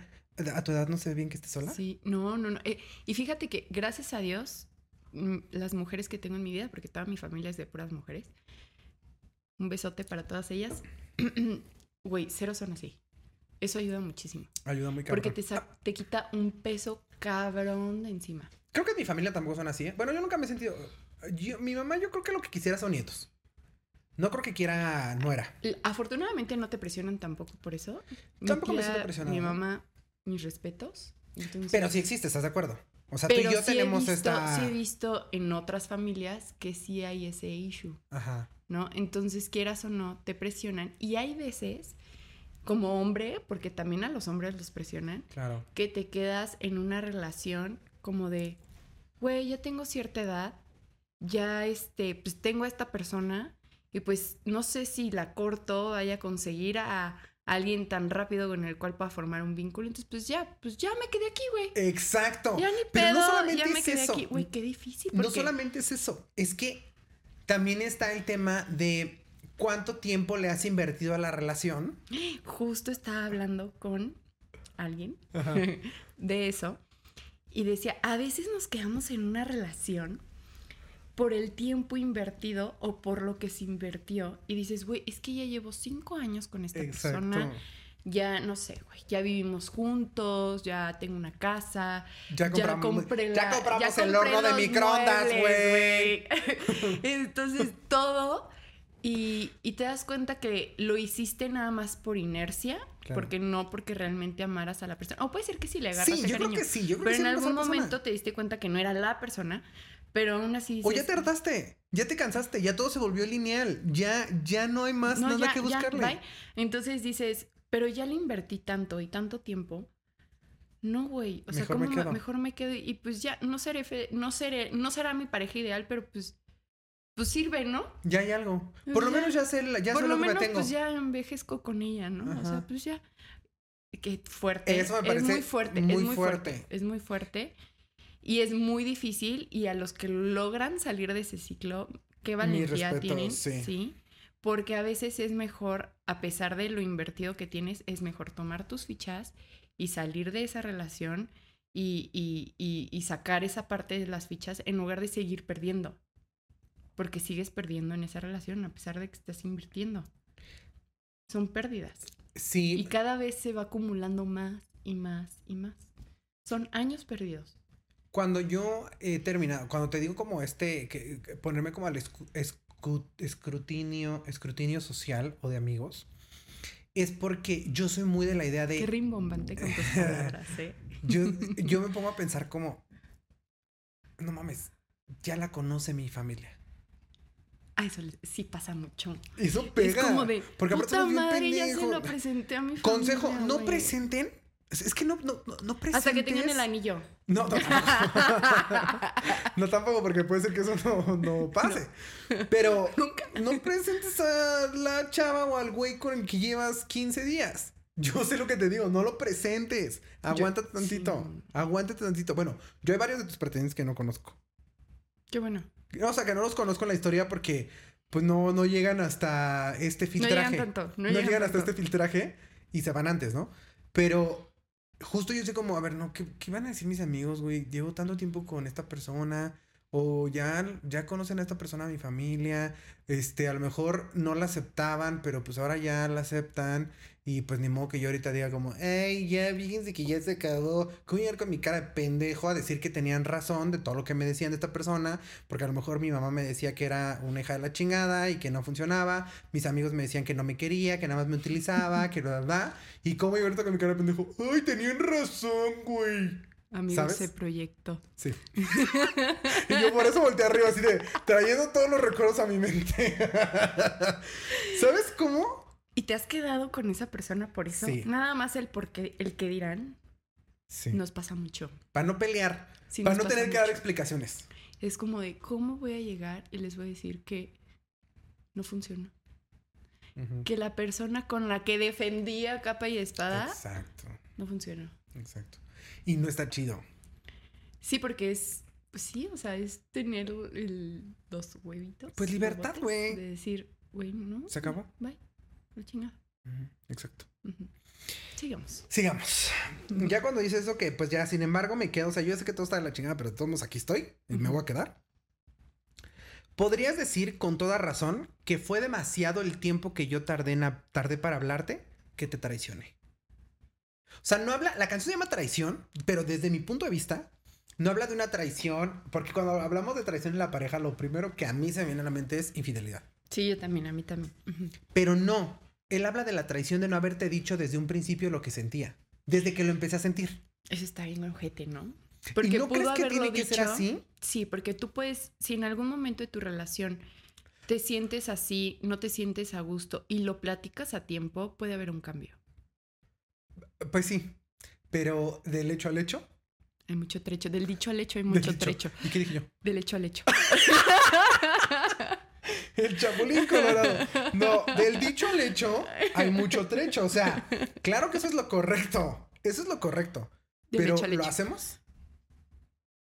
A: a tu edad no se ve bien que esté sola?
B: Sí, no, no, no. Eh, y fíjate que gracias a Dios, mm, las mujeres que tengo en mi vida, porque toda mi familia es de puras mujeres, un besote para todas ellas. Güey, cero son así. Eso ayuda muchísimo.
A: Ayuda muy cabrón.
B: Porque te, te quita un peso cabrón de encima.
A: Creo que mi familia tampoco son así. ¿eh? Bueno, yo nunca me he sentido. yo- mi mamá, yo creo que lo que quisiera son nietos. No creo que quiera nuera.
B: Afortunadamente no te presionan tampoco por eso.
A: Tampoco me siento presionado.
B: Mi mamá, mis respetos. Entonces,
A: Pero sí existe, ¿estás de acuerdo? O sea, tú y yo
B: sí
A: tenemos
B: visto-
A: esta.
B: Sí he visto en otras familias que sí hay ese issue.
A: Ajá.
B: ¿no? Entonces, quieras o no, te presionan. Y hay veces, como hombre, porque también a los hombres los presionan,
A: Claro.
B: que te quedas en una relación como de, güey, ya tengo cierta edad, ya este, pues tengo a esta persona y pues no sé si la corto, vaya a conseguir a alguien tan rápido con el cual pueda formar un vínculo. Entonces, pues ya, pues ya me quedé aquí, güey.
A: Exacto.
B: Ya ni
A: Pero
B: pedo,
A: no solamente
B: ya me
A: es
B: quedé
A: eso.
B: aquí. Güey, qué difícil.
A: No solamente es eso, es que también está el tema de cuánto tiempo le has invertido a la relación.
B: Justo estaba hablando con alguien
A: Ajá.
B: de eso y decía, a veces nos quedamos en una relación por el tiempo invertido o por lo que se invirtió y dices, güey, es que ya llevo cinco años con esta persona, ya no sé, güey, ya vivimos juntos, ya tengo una casa,
A: Ya compramos,
B: compré
A: ya
B: la-
A: compramos
B: ya
A: el
B: compré
A: horno de microondas, güey.
B: Entonces, todo. Y, y te das cuenta que lo hiciste nada más por inercia,
A: Claro.
B: porque no porque realmente amaras a la persona. O puede ser que sí le agarras
A: Sí,
B: el
A: yo creo que sí. Yo creo
B: pero
A: que sí
B: en algún
A: la persona.
B: momento te diste cuenta que no era la persona, pero aún así
A: O ya
B: dices,
A: te hartaste, ya te cansaste, ya todo se volvió lineal, ya, ya no hay más
B: "No,
A: nada
B: ya,
A: que
B: ya,
A: buscarle.
B: bye". Entonces dices, pero ya le invertí tanto y tanto tiempo. No, güey. O sea,
A: Mejor
B: ¿cómo
A: me quedo.
B: mejor me quedo? Y pues ya, no seré, fe- no seré, no será mi pareja ideal, pero pues, pues sirve, ¿no?
A: Ya hay algo.
B: Pues
A: Por lo
B: ya.
A: menos ya sé, ya
B: Por
A: sé
B: lo
A: lo que
B: menos,
A: me tengo.
B: pues ya envejezco con ella, ¿no? O sea,
A: Ajá.
B: pues ya. Qué fuerte.
A: Eso me
B: Es
A: parece
B: muy fuerte.
A: muy
B: es muy
A: fuerte.
B: fuerte. Es muy fuerte. Y es muy difícil. Y a los que logran salir de ese ciclo, qué valentía tienen.
A: sí.
B: Sí. Porque a veces es mejor, a pesar de lo invertido que tienes, es mejor tomar tus fichas y salir de esa relación y, y- y- y sacar esa parte de las fichas en lugar de seguir perdiendo. Porque sigues perdiendo en esa relación a pesar de que estás invirtiendo. Son pérdidas.
A: Sí,
B: Y cada vez se va acumulando más y más y más. Son años perdidos.
A: Cuando yo he terminado, cuando te digo como este, que, que ponerme como al escu- escu- escrutinio, escrutinio social o de amigos, es porque yo soy muy de la idea
B: Qué
A: de,
B: rimbombante con tus palabras, ¿eh?
A: yo, yo me pongo a pensar como, no mames, ya la conoce mi familia.
B: Ah, eso sí pasa mucho.
A: Eso pega.
B: Es como de,
A: porque
B: puta madre, ya se lo presenté a mi familia.
A: Consejo, no
B: güey".
A: presenten. Es que no, no, no, no presentes.
B: Hasta que tengan el anillo.
A: No, tampoco. no, tampoco, porque puede ser que eso no, no pase. Pero no presentes a la chava o al güey con el que llevas 15 días. Yo sé lo que te digo, no lo presentes. Aguántate tantito.
B: sí.
A: Aguántate tantito. Bueno, yo hay varios de tus pretendientes que no conozco.
B: Qué bueno.
A: O sea, que no los conozco en la historia porque pues no, no llegan hasta este
B: No
A: filtraje.
B: llegan tanto. No,
A: No, llegan,
B: llegan
A: hasta este filtraje y se van antes, ¿no? Pero justo yo sé como, a ver, no, ¿qué, qué van a decir mis amigos, güey? Llevo tanto tiempo con esta persona. O ya, ya conocen a esta persona, a mi familia. Este, a lo mejor no la aceptaban, pero pues ahora ya la aceptan. Y pues ni modo que yo ahorita diga como, hey, ya, fíjense que ya se acabó. ¿Cómo llegar con mi cara de pendejo a decir que tenían razón de todo lo que me decían de esta persona? Porque a lo mejor mi mamá me decía que era una hija de la chingada y que no funcionaba. Mis amigos me decían que no me quería, que nada más me utilizaba, que bla, bla, bla. Y cómo yo ahorita con mi cara de pendejo, ay, tenían razón, güey.
B: Amigos,
A: ¿Sabes?
B: se proyectó.
A: Sí. y yo por eso volteé arriba, así de trayendo todos los recuerdos a mi mente. ¿Sabes cómo?
B: ¿Y te has quedado con esa persona por eso?
A: Sí.
B: Nada más el porque, el que dirán,
A: Sí.
B: nos pasa mucho.
A: Para no pelear,
B: Sí,
A: para no tener que dar explicaciones.
B: Es como de, ¿cómo voy a llegar y les voy a decir que no funciona? Que la persona con la que defendía capa y espada
A: Exacto,
B: no funciona.
A: exacto. Y no está chido.
B: Sí, porque es, pues sí, o sea, es tener el, los huevitos.
A: Pues libertad, güey.
B: De decir, güey, no.
A: ¿Se acabó?
B: Bye. La chingada.
A: Exacto.
B: Sigamos.
A: Sigamos. Ya cuando dice eso que pues ya sin embargo me quedo, o sea, yo sé que todo está de la chingada, pero de todos modos aquí estoy y me voy a quedar. ¿Podrías decir con toda razón que fue demasiado el tiempo que yo tardé, en tardé para hablarte que te traicioné? O sea, no habla, la canción se llama traición, pero desde mi punto de vista, no habla de una traición, porque cuando hablamos de traición en la pareja, lo primero que a mí se me viene a la mente es infidelidad.
B: Sí, yo también, a mí también.
A: Pero no, él habla de la traición de no haberte dicho desde un principio lo que sentía, desde que lo empecé a sentir.
B: Eso está bien ojete, ¿no?
A: ¿Y no crees que tiene que ser así?
B: Sí, porque tú puedes, si en algún momento de tu relación te sientes así, no te sientes a gusto y lo platicas a tiempo, puede haber un cambio.
A: Pues sí, pero del hecho al hecho.
B: Hay mucho trecho. Del dicho al hecho hay mucho trecho.
A: ¿Y qué dije yo?
B: Del hecho al hecho.
A: El chapulín colorado. No, del dicho al hecho hay mucho trecho. O sea, claro que eso es lo correcto. Eso es lo correcto.
B: Del
A: pero
B: hecho
A: ¿lo
B: hecho.
A: hacemos?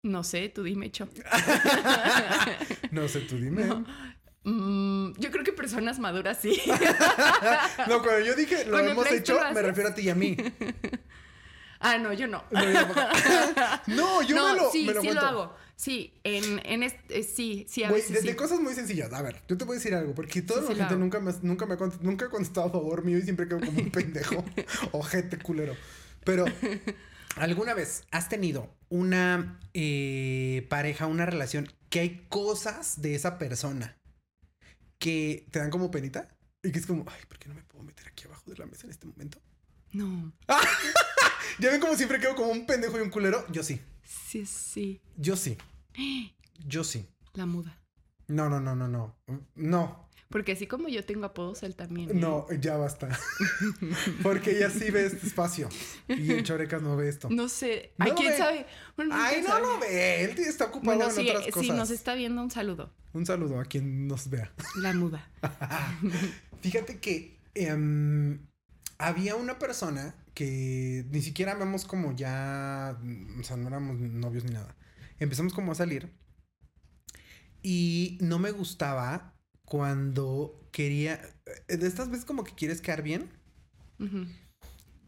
B: No sé, tú dime, hecho.
A: No sé, tú dime.
B: No. Mm, yo creo que personas maduras sí.
A: No, cuando yo dije lo hemos
B: Play, ¿tú
A: hecho, me refiero a ti y a mí.
B: ah, no, yo no.
A: No, yo, no, yo
B: no,
A: me lo,
B: sí,
A: me lo
B: sí
A: cuento.
B: lo hago. Sí, en, en este, sí, sí, a veces
A: desde
B: sí.
A: cosas muy sencillas. A ver, yo te voy a decir algo, porque toda
B: Sí,
A: la gente nunca me, nunca, me ha cont- nunca ha contestado a favor mío y siempre quedo como un pendejo. Ojete culero. Pero, ¿alguna vez has tenido una eh, pareja, una relación, que hay cosas de esa persona que te dan como penita? Y que es como, ay, ¿por qué no me puedo meter aquí abajo de la mesa en este momento?
B: No,
A: ¿Ya ven como siempre quedo como un pendejo y un culero? Yo sí.
B: sí, sí.
A: Yo sí. Yo sí.
B: La muda.
A: No, no, no, no, no. No.
B: Porque así como yo tengo apodos, él también. ¿eh?
A: No, ya basta. Porque ella sí ve este espacio. Y el Chorecas no ve esto.
B: No sé.
A: No
B: Ay, quién
A: ve.
B: sabe. Bueno,
A: Ay, no
B: sabe.
A: lo ve. Él está ocupado
B: Bueno,
A: en
B: sí,
A: otras
B: eh,
A: cosas.
B: si nos está viendo, un saludo.
A: Un saludo a quien nos vea.
B: La muda.
A: Fíjate que em, había una persona que ni siquiera vemos como ya. O sea, no éramos novios ni nada. Empezamos como a salir. Y no me gustaba cuando quería. eh, De estas veces como que quieres quedar bien.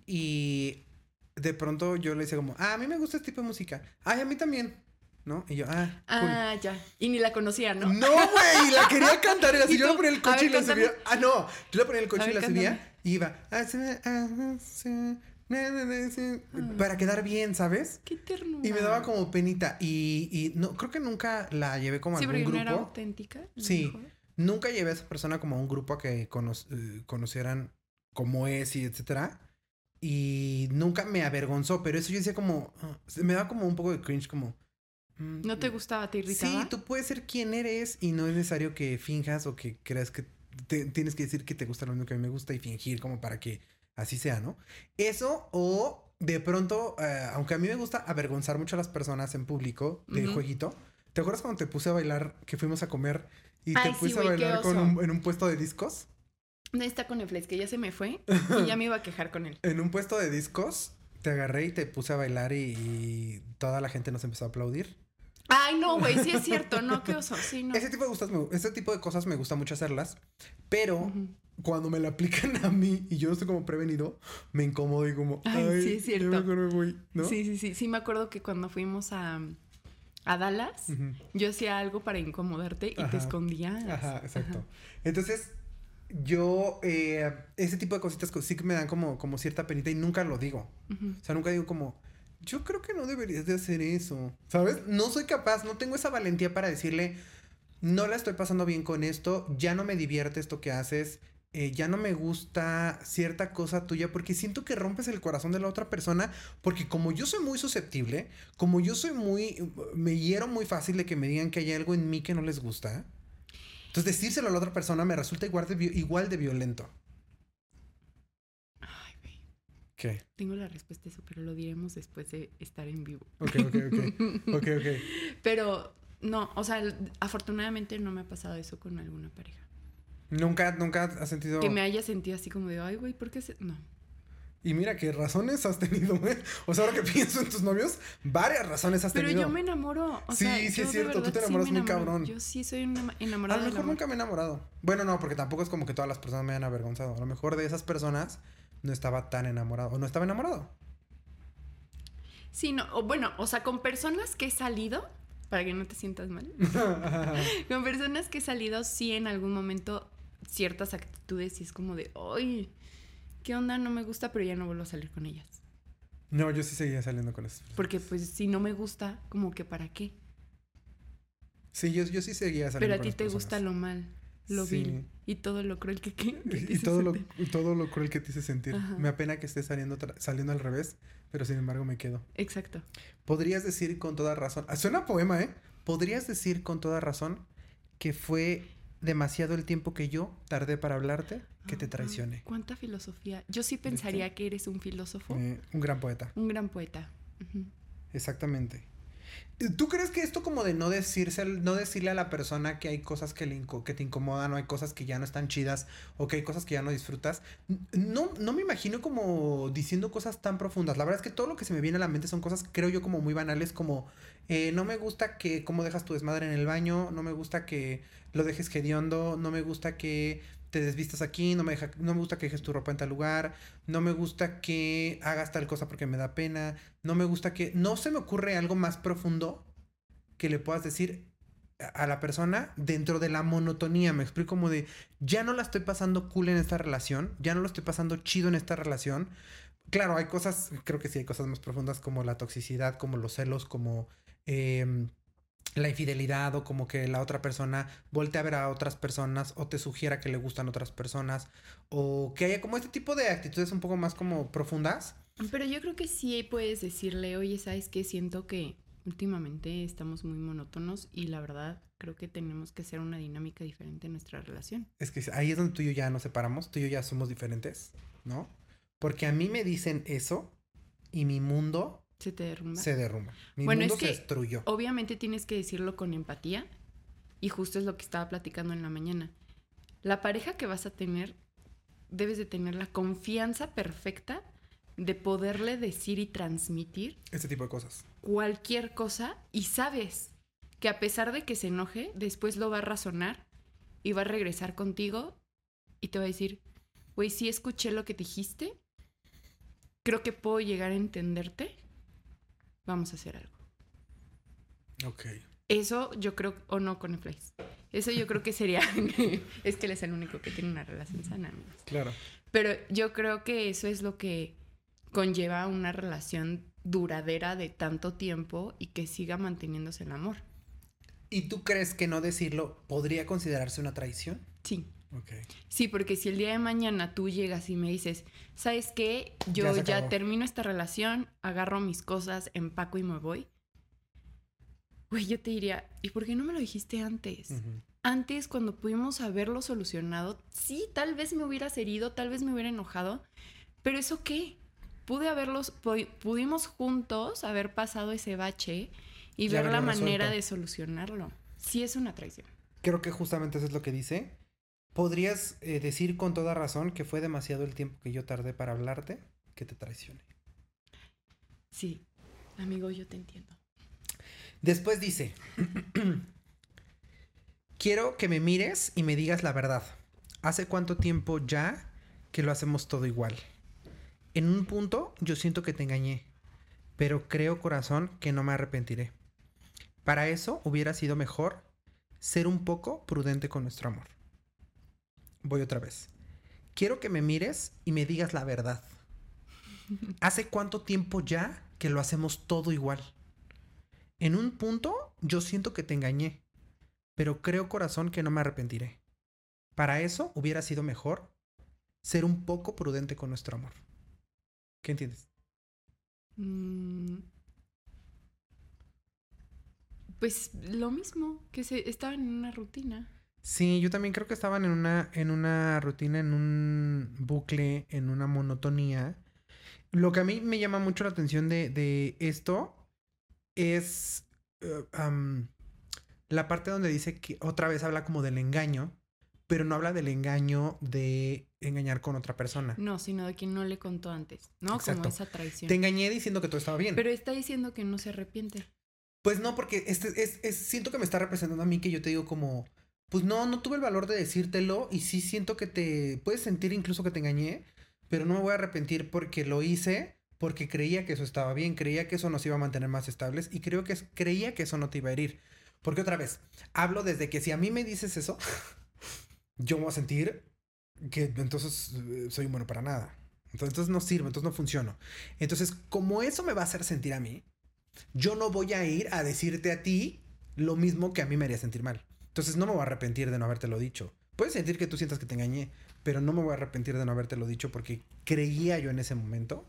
A: Y de pronto yo le decía como, ah, a mí me gusta este tipo de música. Ay, a mí también. ¿No? Y yo, ah, cool.
B: Ah, ya. Y ni la conocía, ¿no?
A: No, güey, la quería cantar. Y así
B: ¿Y
A: yo
B: tú?
A: ponía el coche y
B: ver,
A: la subía. Ah, no. Yo le ponía el coche
B: A
A: y
B: ver,
A: la subía. Iba. Para quedar bien, ¿sabes?
B: Qué ternura.
A: Y me daba como penita. Y, y no, creo que nunca la llevé como a
B: Sí,
A: algún
B: porque no era
A: grupo.
B: auténtica.
A: Sí.
B: mejor.
A: Nunca llevé a esa persona como a un grupo a que cono- eh, conocieran cómo es y etcétera. Y nunca me avergonzó, pero eso yo decía como, ah, me daba como un poco de cringe, como... mm,
B: ¿No te gustaba? ¿Te irritaba?
A: Sí, tú puedes ser quien eres y no es necesario que finjas o que creas que te- tienes que decir que te gusta lo mismo que a mí me gusta y fingir como para que así sea, ¿no? Eso o de pronto, eh, aunque a mí me gusta avergonzar mucho a las personas en público de jueguito, ¿te acuerdas cuando te puse a bailar, que fuimos a comer y te
B: sí,
A: puse a bailar con
B: oso.
A: un- en un puesto de discos?
B: Ahí está con Netflix, que ya se me fue y ya me iba a quejar con él.
A: En un puesto de discos, te agarré y te puse a bailar y, y toda la gente nos empezó a aplaudir.
B: Ay, no, güey, sí es cierto, no, qué oso, sí, no.
A: Ese tipo de gustas, me- ese tipo de cosas me gusta mucho hacerlas, pero cuando me la aplican a mí y yo no estoy como prevenido, me incomodo y como,
B: Ay,
A: ay,
B: sí, es cierto.
A: me ¿no?
B: Sí, sí, sí, sí, me acuerdo que cuando fuimos a, a Dallas, yo hacía algo para incomodarte y
A: Ajá.
B: te escondías.
A: Ajá, exacto. Entonces, yo, eh, ese tipo de cositas co- sí que me dan como, como cierta penita y nunca lo digo. O sea, nunca digo como, yo creo que no deberías de hacer eso. ¿Sabes? No soy capaz, no tengo esa valentía para decirle, no la estoy pasando bien con esto, ya no me divierte esto que haces, eh, ya no me gusta cierta cosa tuya, porque siento que rompes el corazón de la otra persona, porque como yo soy muy susceptible, como yo soy muy, me hiero muy fácil de que me digan que hay algo en mí que no les gusta. Entonces decírselo a la otra persona me resulta igual de, igual de violento. ¿Qué?
B: tengo la respuesta a eso, pero lo diremos después de estar en vivo.
A: Ok, ok, ok. Ok, ok.
B: Pero no, o sea, afortunadamente no me ha pasado eso con alguna pareja.
A: Nunca, nunca has sentido...
B: Que me haya sentido así como de, ay, güey, ¿por qué se...? No.
A: Y mira qué razones has tenido, güey. O sea, ahora que pienso en tus novios, varias razones has
B: Pero
A: tenido.
B: yo me enamoro. O
A: Sí,
B: sea,
A: sí es cierto, tú
B: verdad
A: te
B: sí
A: enamoras
B: me
A: muy
B: enamoro.
A: cabrón.
B: Yo sí soy una
A: A
B: enamorada.
A: lo mejor nunca me he enamorado. Bueno, no, porque tampoco es como que todas las personas me hayan avergonzado. A lo mejor de esas personas no estaba tan enamorado. O no estaba enamorado.
B: Sí, no, o bueno, o sea, con personas que he salido, para que no te sientas mal, con personas que he salido, sí en algún momento ciertas actitudes y es como de, ay, ¿qué onda? No me gusta, pero ya no vuelvo a salir con ellas.
A: no, yo sí seguía saliendo con esas personas.
B: Porque pues si no me gusta, como que para qué.
A: Sí, yo, yo sí seguía saliendo
B: Pero a
A: con
B: ti
A: esas
B: te
A: personas.
B: gusta lo mal, lo
A: Sí.
B: vil y todo lo cruel que, que, que te
A: Y todo lo,
B: sentir.
A: y todo lo cruel que te hice sentir.
B: Ajá.
A: Me apena que esté saliendo, saliendo al revés, pero sin embargo me quedo.
B: Exacto.
A: Podrías decir con toda razón. ah, Suena a poema, ¿eh? Podrías decir con toda razón que fue demasiado el tiempo que yo tardé para hablarte que te
B: Ah,
A: traicioné.
B: Cuánta filosofía. Yo sí pensaría que eres un filósofo,
A: Eh, un gran poeta.
B: un gran poeta.
A: Exactamente. ¿Tú crees que esto como de no decirse, no decirle a la persona que hay cosas que, le que te incomodan o hay cosas que ya no están chidas o que hay cosas que ya no disfrutas? No, no me imagino como diciendo cosas tan profundas. La verdad es que todo lo que se me viene a la mente son cosas, creo yo, como muy banales, como eh, no me gusta que cómo dejas tu desmadre en el baño, no me gusta que lo dejes hediondo, no me gusta que te desvistas aquí, no me, deja- no me gusta que dejes tu ropa en tal lugar, no me gusta que hagas tal cosa porque me da pena, no me gusta que... No se me ocurre algo más profundo que le puedas decir a- la persona dentro de la monotonía. Me explico como de, ya no la estoy pasando cool en esta relación, ya no lo estoy pasando chido en esta relación. Claro, hay cosas, creo que sí hay cosas más profundas como la toxicidad, como los celos, como em, la infidelidad o como que la otra persona voltea a ver a otras personas o te sugiera que le gustan otras personas o que haya como este tipo de actitudes un poco más como profundas.
B: Pero yo creo que sí puedes decirle, oye, ¿sabes qué? Siento que últimamente estamos muy monótonos y la verdad creo que tenemos que hacer una dinámica diferente en nuestra relación.
A: Es que ahí es donde tú y yo ya nos separamos, tú y yo ya somos diferentes, ¿no? Porque a mí me dicen eso y mi mundo
B: ¿Se te derrumba?
A: se derrumba. Mi
B: Bueno,
A: mundo
B: es
A: se
B: que-
A: destruyó.
B: Obviamente tienes que decirlo con empatía y justo es lo que estaba platicando en la mañana. La pareja que vas a tener, debes de tener la confianza perfecta de poderle decir y transmitir
A: Este tipo de cosas.
B: cualquier cosa y sabes que a pesar de que se enoje, después lo va a razonar y va a regresar contigo y te va a decir, güey, sí escuché lo que dijiste, creo que puedo llegar a entenderte, vamos a hacer algo.
A: Ok.
B: Eso yo creo, o no con Netflix. Eso yo creo que sería, es que él es el único que tiene una relación sana, amigos.
A: Claro.
B: Pero yo creo que eso es lo que conlleva una relación duradera de tanto tiempo y que siga manteniéndose el amor.
A: ¿Y tú crees que no decirlo podría considerarse una traición?
B: Sí. Sí, porque si el día de mañana tú llegas y me dices, ¿sabes qué? Yo
A: Ya
B: termino esta relación, agarro mis cosas, empaco y me voy. Güey, yo te diría, ¿y por qué no me lo dijiste antes? Antes, cuando pudimos haberlo solucionado, sí, tal vez me hubieras herido, tal vez me hubiera enojado, pero ¿eso qué? Pude haberlos, pu- pudimos juntos haber pasado ese bache y
A: Ya
B: ver la manera de solucionarlo. Sí es una traición.
A: Creo que justamente eso es lo que dice. ¿Podrías eh, decir con toda razón que fue demasiado el tiempo que yo tardé para hablarte que te traicioné?
B: Sí, amigo, yo te entiendo.
A: Después dice, quiero que me mires y me digas la verdad. ¿Hace cuánto tiempo ya que lo hacemos todo igual? En un punto yo siento que te engañé, pero creo corazón que no me arrepentiré. Para eso hubiera sido mejor ser un poco prudente con nuestro amor. Voy otra vez. Quiero que me mires y me digas la verdad. ¿Hace cuánto tiempo ya que lo hacemos todo igual? En un punto yo siento que te engañé, pero creo corazón que no me arrepentiré. Para eso hubiera sido mejor ser un poco prudente con nuestro amor. ¿Qué entiendes?
B: Mm, Pues lo mismo, que se estaban en una rutina.
A: Sí, yo también creo que estaban en una, en una rutina, en un bucle, en una monotonía. Lo que a mí me llama mucho la atención de, de esto es eh, la parte donde dice que otra vez habla como del engaño, pero no habla del engaño de engañar con otra persona.
B: No, sino de quien no le contó antes, ¿no?
A: Exacto.
B: Como esa traición.
A: Te engañé diciendo que todo estaba bien.
B: Pero está diciendo que no se arrepiente.
A: Pues no, porque este es, es- siento que me está representando a mí que yo te digo como, pues no, no tuve el valor de decírtelo y sí siento que te puedes sentir incluso que te engañé, pero no me voy a arrepentir porque lo hice, porque creía que eso estaba bien, creía que eso nos iba a mantener más estables y creo que creía que eso no te iba a herir. Porque otra vez, hablo desde que si a mí me dices eso, yo me voy a sentir que entonces eh, soy bueno para nada. Entonces, entonces no sirve, entonces no funciono. Entonces, como eso me va a hacer sentir a mí, yo no voy a ir a decirte a ti lo mismo que a mí me haría sentir mal. Entonces no me voy a arrepentir de no habértelo dicho. Puedes sentir que tú sientas que te engañé, pero no me voy a arrepentir de no habértelo dicho porque creía yo en ese momento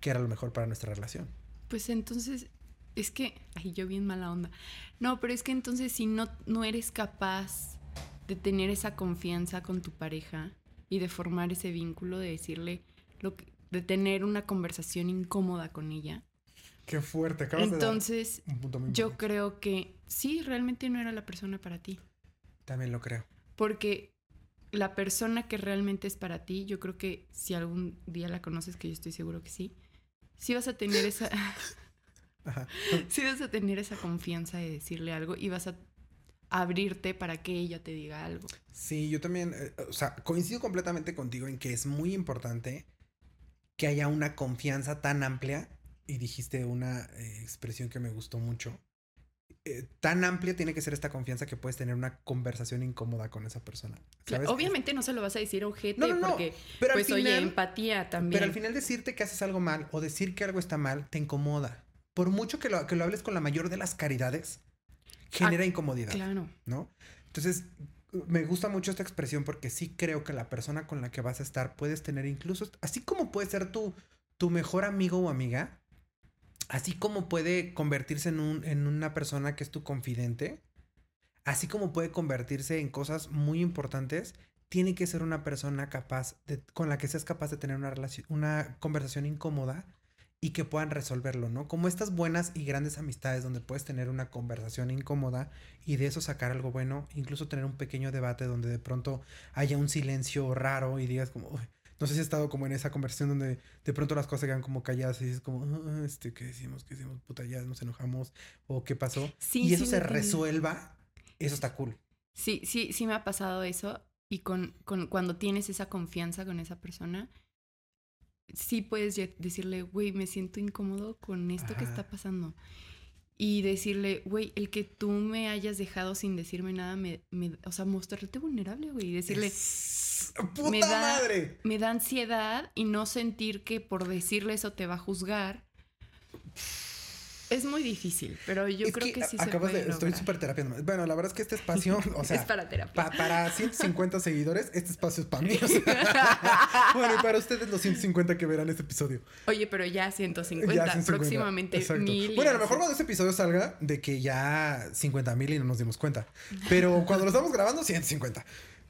A: que era lo mejor para nuestra relación.
B: Pues entonces, es que, ay, yo bien mala onda. No, pero es que entonces si no, no eres capaz de tener esa confianza con tu pareja y de formar ese vínculo, de decirle, lo que, de tener una conversación incómoda con ella,
A: Qué fuerte,
B: entonces
A: un punto muy
B: yo creo que sí, realmente no era la persona para ti.
A: También lo creo.
B: Porque la persona que realmente es para ti, yo creo que si algún día la conoces, que yo estoy seguro que sí, sí vas a tener esa,
A: Ajá.
B: sí vas a tener esa confianza de decirle algo y vas a abrirte para que ella te diga algo.
A: Sí, yo también, eh, o sea, coincido completamente contigo en que es muy importante que haya una confianza tan amplia, y dijiste una eh, expresión que me gustó mucho, eh, tan amplia tiene que ser esta confianza que puedes tener una conversación incómoda con esa persona. ¿sabes?
B: Obviamente no se lo vas a decir a ojete
A: No, no, no,
B: porque,
A: pero
B: pues, oye,
A: final-
B: empatía también.
A: Pero al final decirte que haces algo mal o decir que algo está mal te incomoda. Por mucho que lo, que lo hables con la mayor de las caridades, genera incomodidad.
B: Claro.
A: ¿no? Entonces, me gusta mucho esta expresión porque sí creo que la persona con la que vas a estar puedes tener incluso, así como puede ser tu, tu mejor amigo o amiga, así como puede convertirse en, un, en una persona que es tu confidente, así como puede convertirse en cosas muy importantes, tiene que ser una persona capaz de, con la que seas capaz de tener una una conversación incómoda y que puedan resolverlo, ¿no? Como estas buenas y grandes amistades donde puedes tener una conversación incómoda y de eso sacar algo bueno, incluso tener un pequeño debate donde de pronto haya un silencio raro y digas como, no sé si has estado como en esa conversación donde de pronto las cosas quedan como calladas y dices como, "Ah, este, ¿qué decimos? ¿Qué decimos? Puta, ya nos enojamos o qué pasó.
B: Sí,
A: y eso
B: sí
A: se resuelva, eso está cool.
B: Sí, sí, sí me ha pasado eso. Y con, con cuando tienes esa confianza con esa persona, sí puedes decirle, güey, me siento incómodo con esto que está pasando. Y decirle, güey, el que tú me hayas dejado sin decirme nada, me, me- o sea, mostrarte vulnerable, güey. Y decirle,
A: Es- ¡Puta
B: me da-
A: madre!
B: me da ansiedad y no sentir que por decirle eso te va a juzgar. Es muy difícil, pero yo
A: Es
B: creo que, sí se
A: acabas
B: puede
A: de, estoy súper terapiando. Bueno, la verdad es que este espacio, o sea,
B: es para terapia.
A: Pa- para 150 seguidores, este espacio es para mí. o sea. bueno, y para ustedes los 150 que verán este episodio.
B: Oye, pero ya 150,
A: Ya 150,
B: próximamente
A: exacto.
B: mil.
A: Bueno, a lo mejor cuando este episodio salga, de que ya 50 mil y no nos dimos cuenta. Pero cuando lo estamos grabando, 150.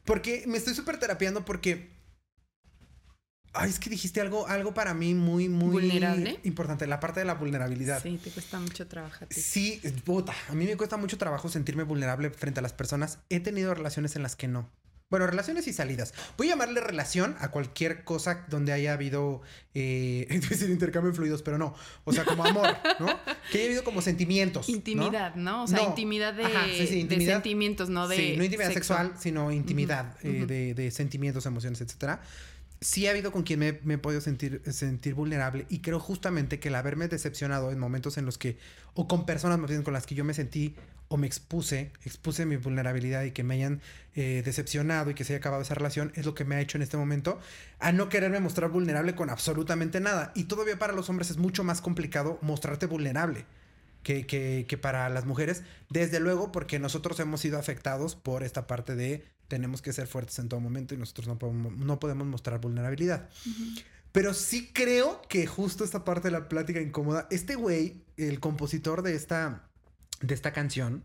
A: Porque me estoy súper terapiando porque... Ay, es que dijiste algo, algo para mí muy, muy...
B: ¿Vulnerable?
A: Importante, la parte de la vulnerabilidad.
B: Sí, te cuesta mucho trabajar.
A: Sí, puta. A mí me cuesta mucho trabajo sentirme vulnerable frente a las personas. He tenido relaciones en las que no. Bueno, relaciones y salidas. Voy a llamarle relación a cualquier cosa donde haya habido, eh, intercambio de fluidos, pero no. O sea, como amor, ¿no? Que haya habido como sentimientos.
B: Intimidad, ¿no? O sea,
A: No.
B: intimidad de,
A: Ajá, sí, sí,
B: de sentimientos, no de.
A: sí, no intimidad
B: sexo.
A: sexual, sino intimidad eh, de, de sentimientos, emociones, etcétera. Sí ha habido con quien me, he podido sentir, sentir vulnerable y creo justamente que el haberme decepcionado en momentos en los que, o con personas con las que yo me sentí o me expuse, expuse mi vulnerabilidad y que me hayan eh, decepcionado y que se haya acabado esa relación, es lo que me ha hecho en este momento a no quererme mostrar vulnerable con absolutamente nada. Y todavía para los hombres es mucho más complicado mostrarte vulnerable que, que, que para las mujeres, desde luego porque nosotros hemos sido afectados por esta parte de tenemos que ser fuertes en todo momento y nosotros no podemos, no podemos mostrar vulnerabilidad. Pero sí creo que justo esta parte de la plática incómoda, este güey, el compositor de esta, de esta canción,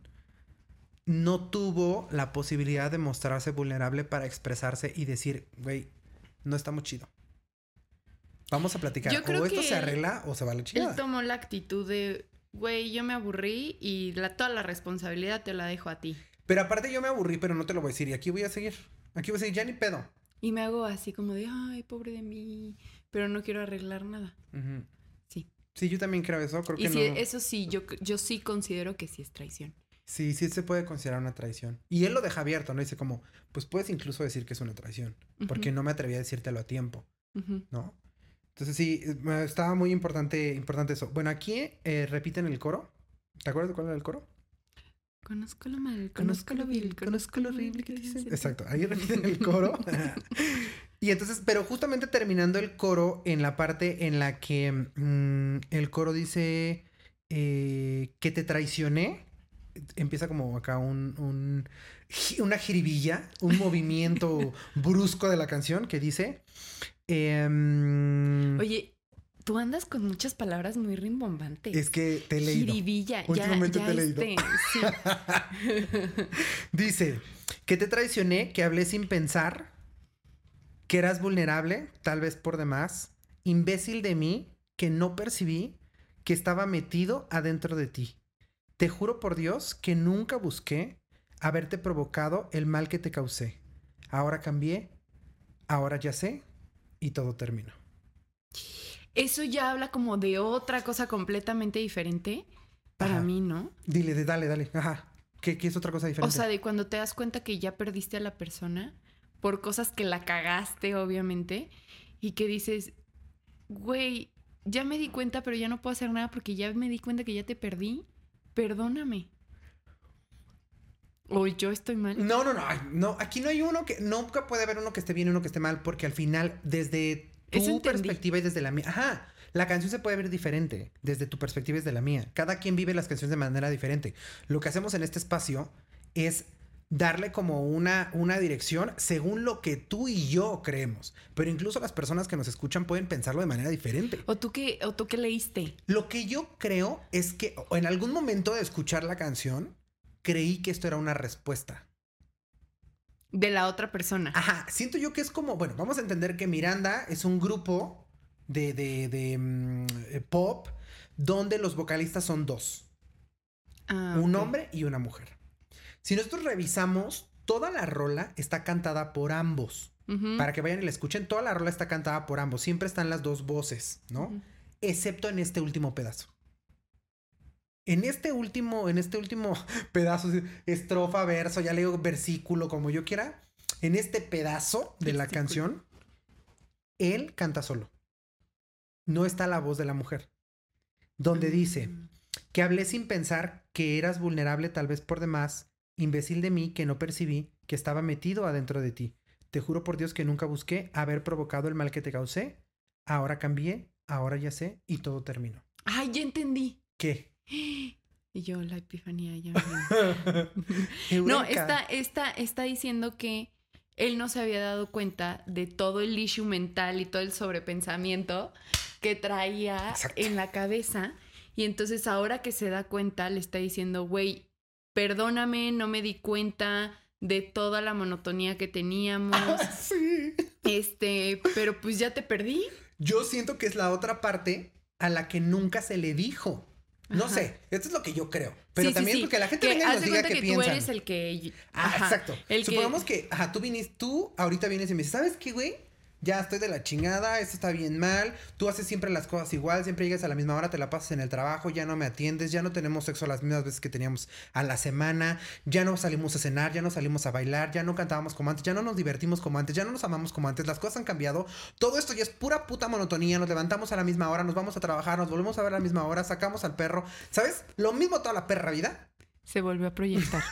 A: no tuvo la posibilidad de mostrarse vulnerable para expresarse y decir, güey, no está muy chido. Vamos a platicar.
B: Yo creo
A: o esto
B: que
A: se
B: él-
A: arregla o se va a la
B: Él
A: chingada.
B: tomó la actitud de, güey, yo me aburrí y la, toda la responsabilidad te la dejo a ti.
A: Pero aparte yo me aburrí, pero no te lo voy a decir. Y aquí voy a seguir. Aquí voy a seguir, ya ni pedo.
B: Y me hago así como de, ay, pobre de mí, pero no quiero arreglar nada. Sí.
A: Sí, yo también creo eso. Creo
B: Y
A: que no.
B: eso sí, yo, yo sí considero que sí es traición.
A: Sí, sí se puede considerar una traición. Y él lo deja abierto, ¿no? Dice como, pues puedes incluso decir que es una traición. Porque no me atreví a decírtelo a tiempo. ¿no? Entonces sí, estaba muy importante, importante eso. Bueno, aquí eh, repiten el coro. ¿Te acuerdas de cuál era el coro?
B: Conozco lo mal, conozco lo vil, conozco lo horrible que dicen.
A: Exacto, ahí repiten el coro. y entonces, pero justamente terminando el coro en la parte en la que mm, el coro dice eh, que te traicioné, empieza como acá un, una jiribilla, un movimiento brusco de la canción que dice... em,
B: Oye, tú andas con muchas palabras muy rimbombantes.
A: es que te he leído.
B: Ya,
A: Últimamente
B: ya
A: te he leído.
B: este, sí.
A: Dice, que te traicioné, que hablé sin pensar, que eras vulnerable, tal vez por demás, imbécil de mí, que no percibí que estaba metido adentro de ti. Te juro por Dios que nunca busqué haberte provocado el mal que te causé. Ahora cambié, ahora ya sé y todo terminó.
B: Eso ya habla como de otra cosa completamente diferente para
A: Ajá.
B: mí, ¿no?
A: Dile, de- dale, dale. Ajá. ¿Qué, qué es otra cosa diferente?
B: O sea, de cuando te das cuenta que ya perdiste a la persona por cosas que la cagaste, obviamente, y que dices, güey, ya me di cuenta, pero ya no puedo hacer nada porque ya me di cuenta que ya te perdí. Perdóname. O yo estoy mal.
A: No, no, no, no. Aquí no hay uno que. Nunca puede haber uno que esté bien y uno que esté mal, porque al final, desde tu perspectiva y desde la mía. Ajá. La canción se puede ver diferente desde tu perspectiva y desde la mía. Cada quien vive las canciones de manera diferente. Lo que hacemos en este espacio es darle como una, una dirección según lo que tú y yo creemos. Pero incluso las personas que nos escuchan pueden pensarlo de manera diferente.
B: ¿O tú qué, o tú qué leíste?
A: Lo que yo creo es que en algún momento de escuchar la canción, creí que esto era una respuesta.
B: De la otra persona.
A: Ajá, siento yo que es como, bueno, vamos a entender que Miranda es un grupo de, de, de, mm, eh, pop donde los vocalistas son dos,
B: Ah,
A: un hombre y una mujer. Si nosotros revisamos, toda la rola está cantada por ambos. Para que vayan y la escuchen, toda la rola está cantada por ambos. Siempre están las dos voces, ¿no? Excepto en este último pedazo. En este último, en este último pedazo, estrofa, verso, ya leo versículo, como yo quiera. En este pedazo de la canción, él canta solo. No está la voz de la mujer. Donde dice
B: Mm.
A: que hablé sin pensar que eras vulnerable tal vez por demás, imbécil de mí que no percibí que estaba metido adentro de ti. Te juro por Dios que nunca busqué haber provocado el mal que te causé. Ahora cambié, ahora ya sé y todo terminó.
B: Ay, ya entendí.
A: ¿Qué?
B: Y yo, la epifanía ya. me- No, está, está, está diciendo que él no se había dado cuenta de todo el issue mental y todo el sobrepensamiento que traía
A: Exacto.
B: en la cabeza. Y entonces ahora que se da cuenta, le está diciendo, güey, perdóname, no me di cuenta de toda la monotonía que teníamos.
A: sí.
B: este, pero pues ya te perdí.
A: Yo siento que es la otra parte a la que nunca se le dijo. No
B: Ajá.
A: sé, esto es lo que yo creo. Pero
B: Sí,
A: también
B: sí.
A: porque la gente
B: Que
A: venga y nos diga
B: que
A: piensan.
B: tú eres el que...
A: Ah, exacto.
B: el
A: Supongamos que, ajá, tú viniste, tú ahorita vienes y me dices, ¿sabes qué, güey? Ya estoy de la chingada, esto está bien mal, tú haces siempre las cosas igual, siempre llegas a la misma hora, te la pasas en el trabajo, ya no me atiendes, ya no tenemos sexo las mismas veces que teníamos a la semana, ya no salimos a cenar, ya no salimos a bailar, ya no cantábamos como antes, ya no nos divertimos como antes, ya no nos amamos como antes, las cosas han cambiado, todo esto ya es pura puta monotonía, nos levantamos a la misma hora, nos vamos a trabajar, nos volvemos a ver a la misma hora, sacamos al perro, ¿sabes? Lo mismo toda la perra vida,
B: Se volvió a proyectar.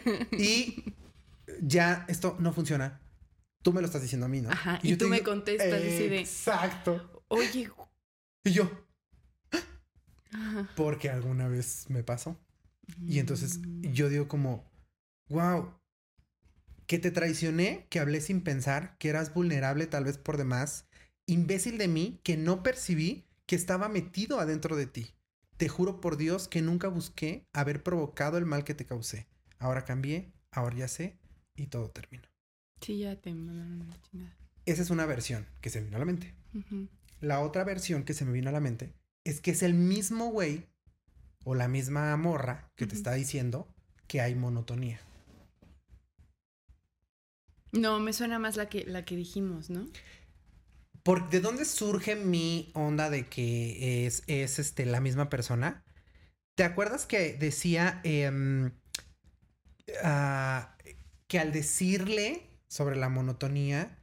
A: y ya esto no funciona. Tú me lo estás diciendo a mí, ¿no?
B: Ajá, y tú me
A: digo,
B: contestas así de-
A: Exacto.
B: Oye...
A: Y yo,
B: ajá.
A: porque alguna vez me pasó. Y entonces
B: Mm.
A: yo digo como, wow, que te traicioné, que hablé sin pensar, que eras vulnerable tal vez por demás, imbécil de mí, que no percibí que estaba metido adentro de ti. Te juro por Dios que nunca busqué haber provocado el mal que te causé. Ahora cambié, ahora ya sé y todo terminó.
B: Sí, ya te mandaron la chingada.
A: Esa es una versión que se me vino a la mente. La otra versión que se me vino a la mente es que es el mismo güey o la misma morra que te está diciendo que hay monotonía.
B: No, me suena más la que, la que dijimos, ¿no?
A: ¿Por, ¿De dónde surge mi onda de que es, es este, la misma persona? ¿Te acuerdas que decía em, ah, que al decirle sobre la monotonía,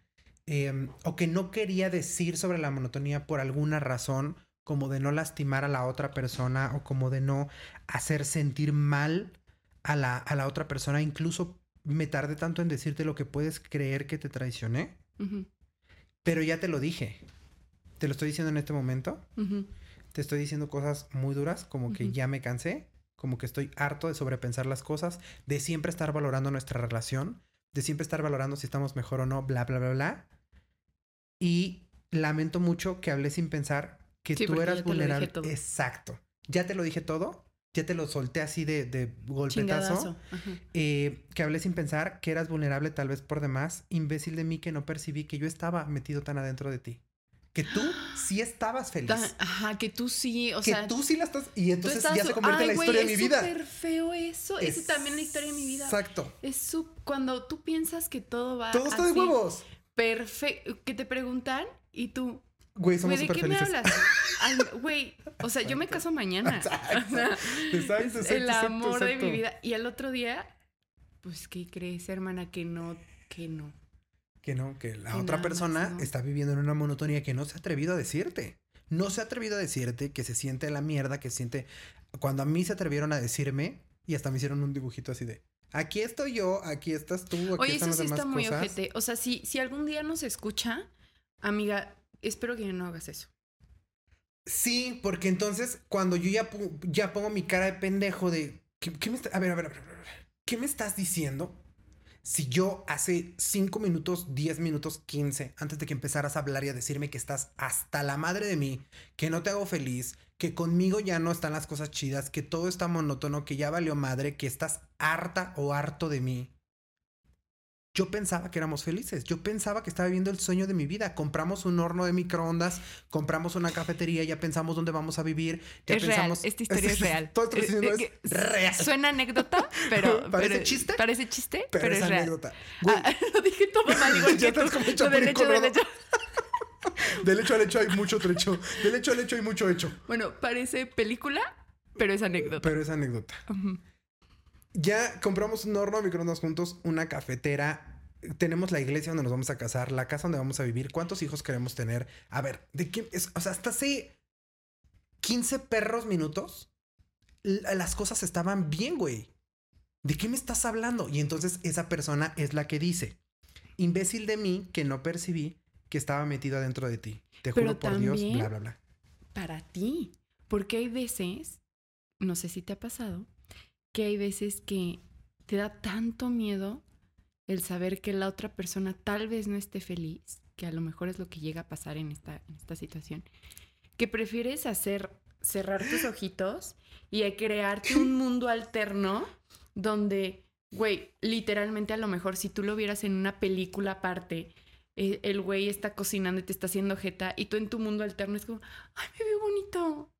A: em, o que no quería decir sobre la monotonía por alguna razón, como de no lastimar a la otra persona o como de no hacer sentir mal a la, a la otra persona, incluso me tardé tanto en decirte lo que puedes creer que te traicioné? Pero ya te lo dije. Te lo estoy diciendo en este momento. Te estoy diciendo cosas muy duras, como que ya me cansé, como que estoy harto de sobrepensar las cosas, de siempre estar valorando nuestra relación, de siempre estar valorando si estamos mejor o no, bla, bla, bla, bla. Y lamento mucho que hablé sin pensar que
B: Sí,
A: tú eras vulnerable. Exacto. Ya te lo dije todo. Ya te lo solté así de, de golpetazo. Eh, que hablé sin pensar que eras vulnerable tal vez por demás. Imbécil de mí que no percibí que yo estaba metido tan adentro de ti. Que tú sí estabas feliz.
B: Ajá, que tú sí, o
A: que
B: sea...
A: tú sí la estás. Y entonces
B: estás-
A: ya se convierte en la historia de mi vida.
B: Es súper feo eso. Ese también es la historia de mi vida.
A: Exacto.
B: Es su... cuando tú piensas que todo va
A: Todo está de huevos.
B: Perfecto. Que te preguntan y tú...
A: Güey, somos
B: ¿de qué me hablas? Güey, o sea, yo me caso mañana.
A: Exacto.
B: O sea,
A: Exacto,
B: es
A: exacto,
B: el amor de mi vida. Y al otro día, pues, ¿qué crees, hermana? Que no, que no.
A: Que no, que la
B: Que
A: otra
B: más
A: persona
B: no.
A: está viviendo en una monotonía que no se ha atrevido a decirte. No se ha atrevido a decirte que se siente la mierda, que se siente. Cuando a mí se atrevieron a decirme y hasta me hicieron un dibujito así de. Aquí estoy yo, aquí estás tú, aquí
B: Oye,
A: están
B: eso sí
A: demás
B: está muy
A: cosas.
B: ojete. O sea, si, si algún día nos escucha, amiga, espero que no hagas eso.
A: Sí, porque entonces cuando yo ya, pongo mi cara de pendejo de... ¿qué, qué me está- a ver, a ver, a ver, a ver. ¿Qué me estás diciendo? Si yo hace 5 minutos, 10 minutos, 15, antes de que empezaras a hablar y a decirme que estás hasta la madre de mí, que no te hago feliz, que conmigo ya no están las cosas chidas, que todo está monótono, que ya valió madre, que estás harta o harto de mí. Yo pensaba que éramos felices. Yo pensaba que estaba viviendo el sueño de mi vida. Compramos un horno de microondas, compramos una cafetería, ya pensamos dónde vamos a vivir. Ya
B: es
A: pensamos...
B: real, esta historia es real.
A: Todo esto que estoy diciendo es
B: eh,
A: real.
B: Suena anécdota, pero...
A: ¿Parece
B: pero-
A: chiste?
B: Parece chiste,
A: Pero,
B: pero,
A: es
B: es real.
A: anécdota.
B: Ah, lo dije todo mal, igual
A: Ya
B: que tú.
A: estás como
B: del hecho, del hecho.
A: del hecho al hecho hay mucho trecho. Del hecho al hecho hay mucho hecho.
B: Bueno, parece película, pero es anécdota.
A: Pero es anécdota.
B: Ujú.
A: Ya compramos un horno de microondas juntos, una cafetera. Tenemos la iglesia donde nos vamos a casar, la casa donde vamos a vivir. ¿Cuántos hijos queremos tener? A ver, ¿de qué? es- o sea, hasta hace 15 perros minutos, las cosas estaban bien, güey. ¿De qué me estás hablando? Y entonces esa persona es la que dice, imbécil de mí que no percibí que estaba metido adentro de ti. Te
B: Pero
A: juro por Dios, bla, bla, bla.
B: Para ti. Porque hay veces, no sé si te ha pasado, que hay veces que te da tanto miedo el saber que la otra persona tal vez no esté feliz, que a lo mejor es lo que llega a pasar en esta, en esta situación, que prefieres hacer cerrar tus ojitos y crearte un mundo alterno donde, güey, literalmente a lo mejor si tú lo vieras en una película aparte, eh, el güey está cocinando y te está haciendo jeta y tú en tu mundo alterno es como, ay, me veo bonito,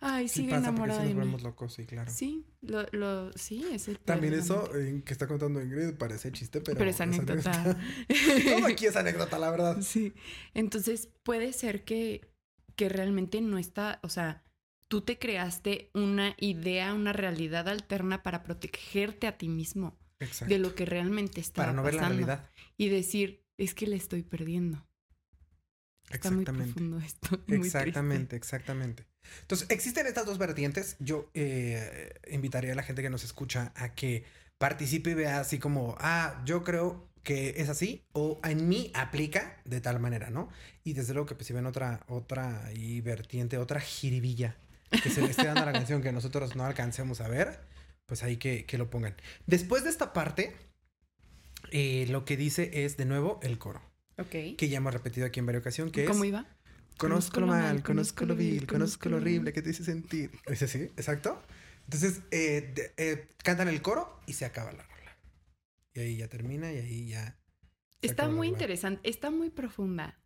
B: Ay,
A: Sí
B: sigue
A: pasa, porque
B: enamorada
A: sí
B: de mí.
A: volvemos locos, sí, claro.
B: Sí, lo, lo, sí, es el
A: También
B: poder
A: eso eh, que está contando Ingrid parece chiste, pero...
B: Pero es anécdota.
A: Todo aquí es anécdota, la verdad.
B: Sí. Entonces puede ser que, que realmente no está, o sea, tú te creaste una idea, una realidad alterna para protegerte a ti mismo
A: Exacto.
B: de lo que realmente está
A: Para no ver la realidad.
B: Y decir, es que le estoy perdiendo. Está muy
A: Exactamente.
B: profundo esto. muy triste.
A: Exactamente, exactamente. Entonces, existen estas dos vertientes. Yo eh, invitaría a la gente que nos escucha a que participe y vea así como, ah, yo creo que es así o en mí aplica de tal manera, ¿no? Y desde luego que pues si ven otra, otra y vertiente, otra jiribilla que se le esté dando a la canción que nosotros no alcancemos a ver, pues ahí que, que lo pongan. Después de esta parte, eh, lo que dice es de nuevo el coro,
B: Ok.
A: que ya hemos repetido aquí en varias ocasiones, que es...
B: ¿Cómo iba?
A: Conozco lo mal, conozco lo vil, conozco lo horrible que te hice sentir. Ese sí, exacto. Entonces, eh, de- eh, cantan el coro y se acaba la rola. Y ahí ya termina y ahí ya.
B: Está
A: la
B: muy interesante, está muy profunda.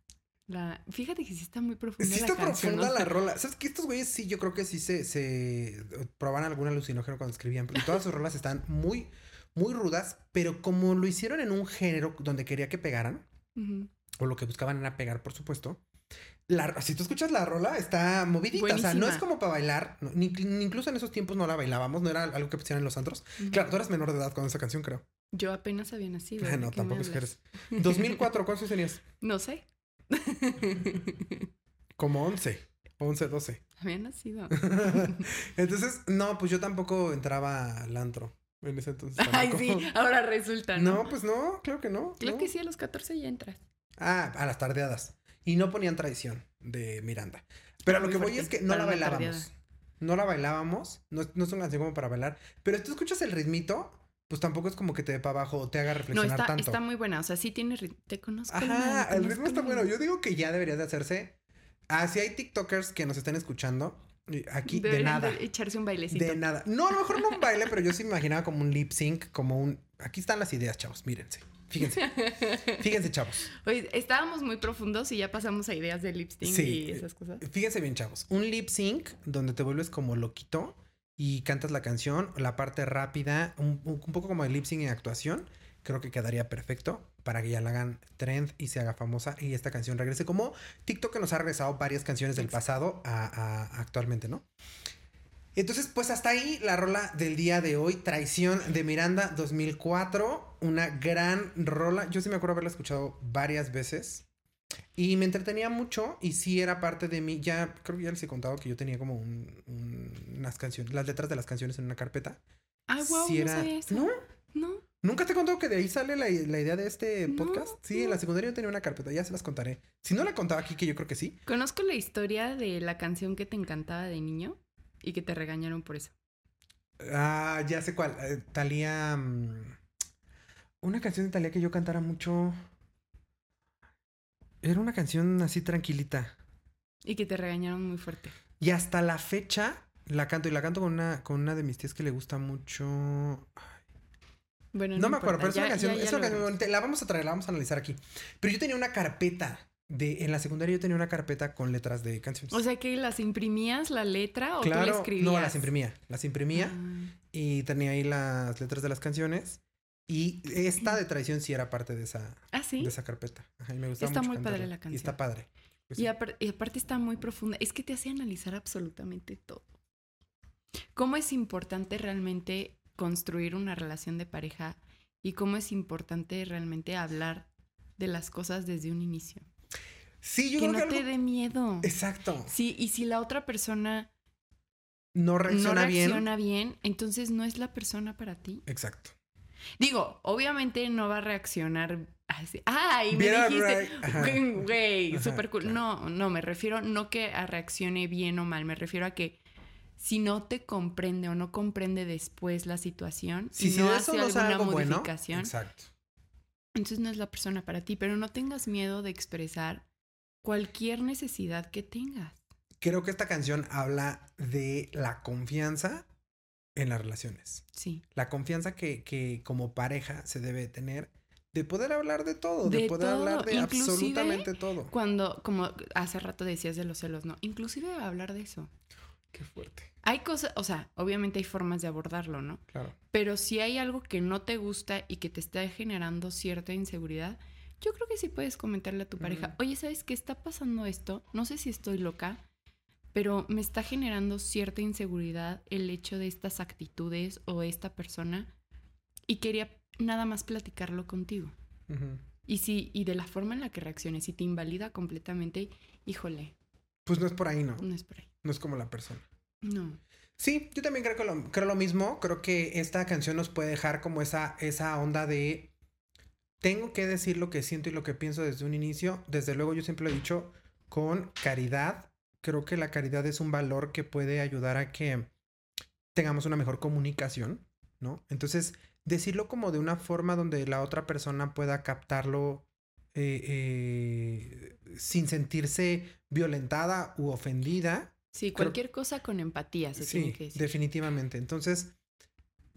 B: La... Fíjate que sí está muy profunda.
A: Sí
B: la
A: está
B: canción,
A: profunda
B: ¿no?
A: la rola. ¿Sabes que Estos güeyes sí, yo creo que sí se, se probaban algún alucinógeno cuando escribían. Todas sus rolas están muy, muy rudas. Pero como lo hicieron en un género donde quería que pegaran,
B: Ujú.
A: o lo que buscaban era pegar, por supuesto. La, si tú escuchas la rola, está movidita. O sea, no es como para bailar. no, ni, ni incluso en esos tiempos no la bailábamos. No era algo que pusieran en los antros. Claro, tú eras menor de edad con esa canción, creo.
B: Yo apenas había nacido.
A: Ah,
B: ¿de
A: no, tampoco es que eres. 2004, ¿cuántos tenías?
B: No sé.
A: Como 11. 11, 12.
B: había nacido.
A: entonces, no, pues yo tampoco entraba al antro. En ese entonces.
B: Ay, sí, ahora resulta, ¿no?
A: No, pues no, claro que no.
B: Creo
A: no.
B: que sí, a los 14 ya entras.
A: Ah, a las tardeadas. Y no ponían tradición de Miranda. Pero lo que voy es que no la
B: para
A: bailábamos. No la bailábamos. No, no es una canción como para bailar. Pero si tú escuchas el ritmito, pues tampoco es como que te dé para abajo o te haga
B: No,
A: reflexionar
B: está,
A: tanto.
B: está muy buena. O sea, sí tiene Te conozco.
A: Ajá, el ritmo está bueno. Yo digo que ya debería de hacerse. Ah, si hay TikTokers que nos estén escuchando, aquí de
B: Deberían
A: nada.
B: de echarse un bailecito.
A: De nada. No, a lo mejor no un baile, pero yo sí me imaginaba como un lip sync, como un. Aquí están las ideas, chavos. Mírense. Fíjense. Fíjense, chavos.
B: Oye, estábamos muy profundos y ya pasamos a ideas de lip sync
A: Sí.
B: y esas cosas.
A: Fíjense bien, chavos. Un lip sync donde te vuelves como loquito y cantas la canción, la parte rápida, un, un poco como el lip sync en actuación. Creo que quedaría perfecto para que ya la hagan trend y se haga famosa y esta canción regrese como TikTok que nos ha regresado varias canciones del pasado a, a- actualmente, ¿no? Entonces, pues hasta ahí la rola del día de hoy, Traición de Miranda 2004, una gran rola. Yo sí me acuerdo haberla escuchado varias veces y me entretenía mucho y sí era parte de mí. Ya creo que ya les he contado que yo tenía como un- un- unas canciones, las letras de las canciones en una carpeta.
B: Ay, wow,
A: Sí
B: no
A: era-
B: sabía eso.
A: ¿No?
B: No.
A: ¿Nunca te he contado que de ahí sale la, la idea de este
B: No,
A: podcast? Sí, en la secundaria yo tenía una carpeta, ya se las contaré. Si no la contaba aquí, que yo creo que sí.
B: Conozco la historia de la canción que te encantaba de niño y que te regañaron por eso.
A: Ah, ya sé cuál. Eh, Talía. mm, Una canción de Talía que yo cantara mucho. Era una canción así tranquilita.
B: Y que te regañaron muy fuerte.
A: Y hasta la fecha la canto. Y la canto con una, con una de mis tías que le gusta mucho.
B: Bueno,
A: No, me acuerdo, pero es una canción,
B: ya- ya
A: es una canción. La vamos a traer, la vamos a analizar aquí. Pero yo tenía una carpeta. De, en la secundaria yo tenía una carpeta con letras de canciones.
B: O sea que las imprimías la letra o tú la escribías.
A: no, las imprimía. Las imprimía.
B: Ah.
A: Y tenía ahí las letras de las canciones. Y esta de traición sí era parte de esa,
B: Ah, sí.
A: de esa carpeta. Ajá, y me gustaba
B: Está
A: mucho
B: muy padre la
A: Y
B: canción.
A: está padre. Pues
B: Y,
A: sí.
B: y aparte está muy profunda. Es que te hace analizar absolutamente todo. ¿Cómo es importante realmente construir una relación de pareja y cómo es importante realmente hablar de las cosas desde un inicio?
A: Sí, yo
B: que
A: creo
B: no
A: que
B: te
A: algo-
B: dé miedo.
A: Exacto.
B: Sí, y si la otra persona
A: No reacciona,
B: no reacciona bien, entonces no es la persona para ti.
A: Exacto.
B: Digo, obviamente no va a reaccionar así. ¡Ay! Me dijiste. Güey, súper cool.
A: claro.
B: No, no, me refiero no que a reaccione bien o mal, me refiero a que si no te comprende o no comprende después la situación,
A: Si,
B: no hace alguna
A: algo bueno.
B: modificación,
A: Exacto.
B: entonces no es la persona para ti. Pero no tengas miedo de expresar cualquier necesidad que tengas.
A: Creo que esta canción habla de la confianza en las relaciones.
B: Sí.
A: La confianza que, que como pareja se debe tener de poder hablar de todo, de,
B: De
A: poder
B: todo,
A: hablar de
B: inclusive
A: absolutamente todo.
B: Cuando, como hace rato decías de los celos, ¿no? Inclusive hablar de eso.
A: Qué fuerte.
B: Hay cosas, o sea, obviamente hay formas de abordarlo, ¿no?
A: Claro.
B: Pero si hay algo que no te gusta y que te está generando cierta inseguridad, yo creo que sí puedes comentarle a tu pareja, oye, ¿sabes qué está pasando esto? No sé si estoy loca, pero me está generando cierta inseguridad el hecho de estas actitudes o esta persona y quería nada más platicarlo contigo. Y si y de la forma en la que reacciones, si te invalida completamente, híjole,
A: Pues no es por ahí, ¿no?
B: no es por ahí.
A: No es como la persona.
B: No.
A: Sí, yo también creo que lo, creo lo mismo. Creo que esta canción nos puede dejar como esa, esa onda de tengo que decir lo que siento y lo que pienso desde un inicio. Desde luego, yo siempre lo he dicho con caridad. Creo que la caridad es un valor que puede ayudar a que tengamos una mejor comunicación, ¿no? Entonces, decirlo como de una forma donde la otra persona pueda captarlo eh, eh, sin sentirse violentada u ofendida.
B: Sí,
A: Creo-
B: cualquier cosa con empatía se tiene
A: Sí,
B: que decir.
A: definitivamente. Entonces,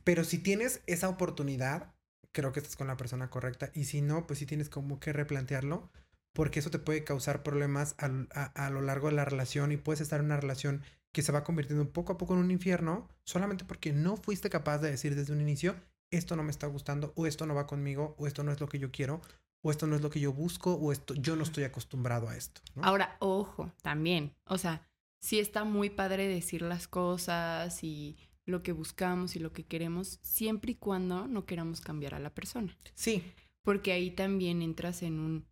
A: pero si tienes esa oportunidad, creo que estás con la persona correcta. Y si no, pues sí tienes como que replantearlo, porque eso te puede causar problemas al- a, a lo largo de la relación y puedes estar en una relación que se va convirtiendo poco a poco en un infierno, solamente porque no fuiste capaz de decir desde un inicio, esto no me está gustando, o esto no va conmigo, o esto no es lo que yo quiero, o esto no es lo que yo busco, o esto, yo no estoy acostumbrado a esto.
B: Ahora, ojo, también. O sea, sí está muy padre decir las cosas y lo que buscamos y lo que queremos, siempre y cuando no queramos cambiar a la persona.
A: Sí,
B: Porque ahí también entras en un,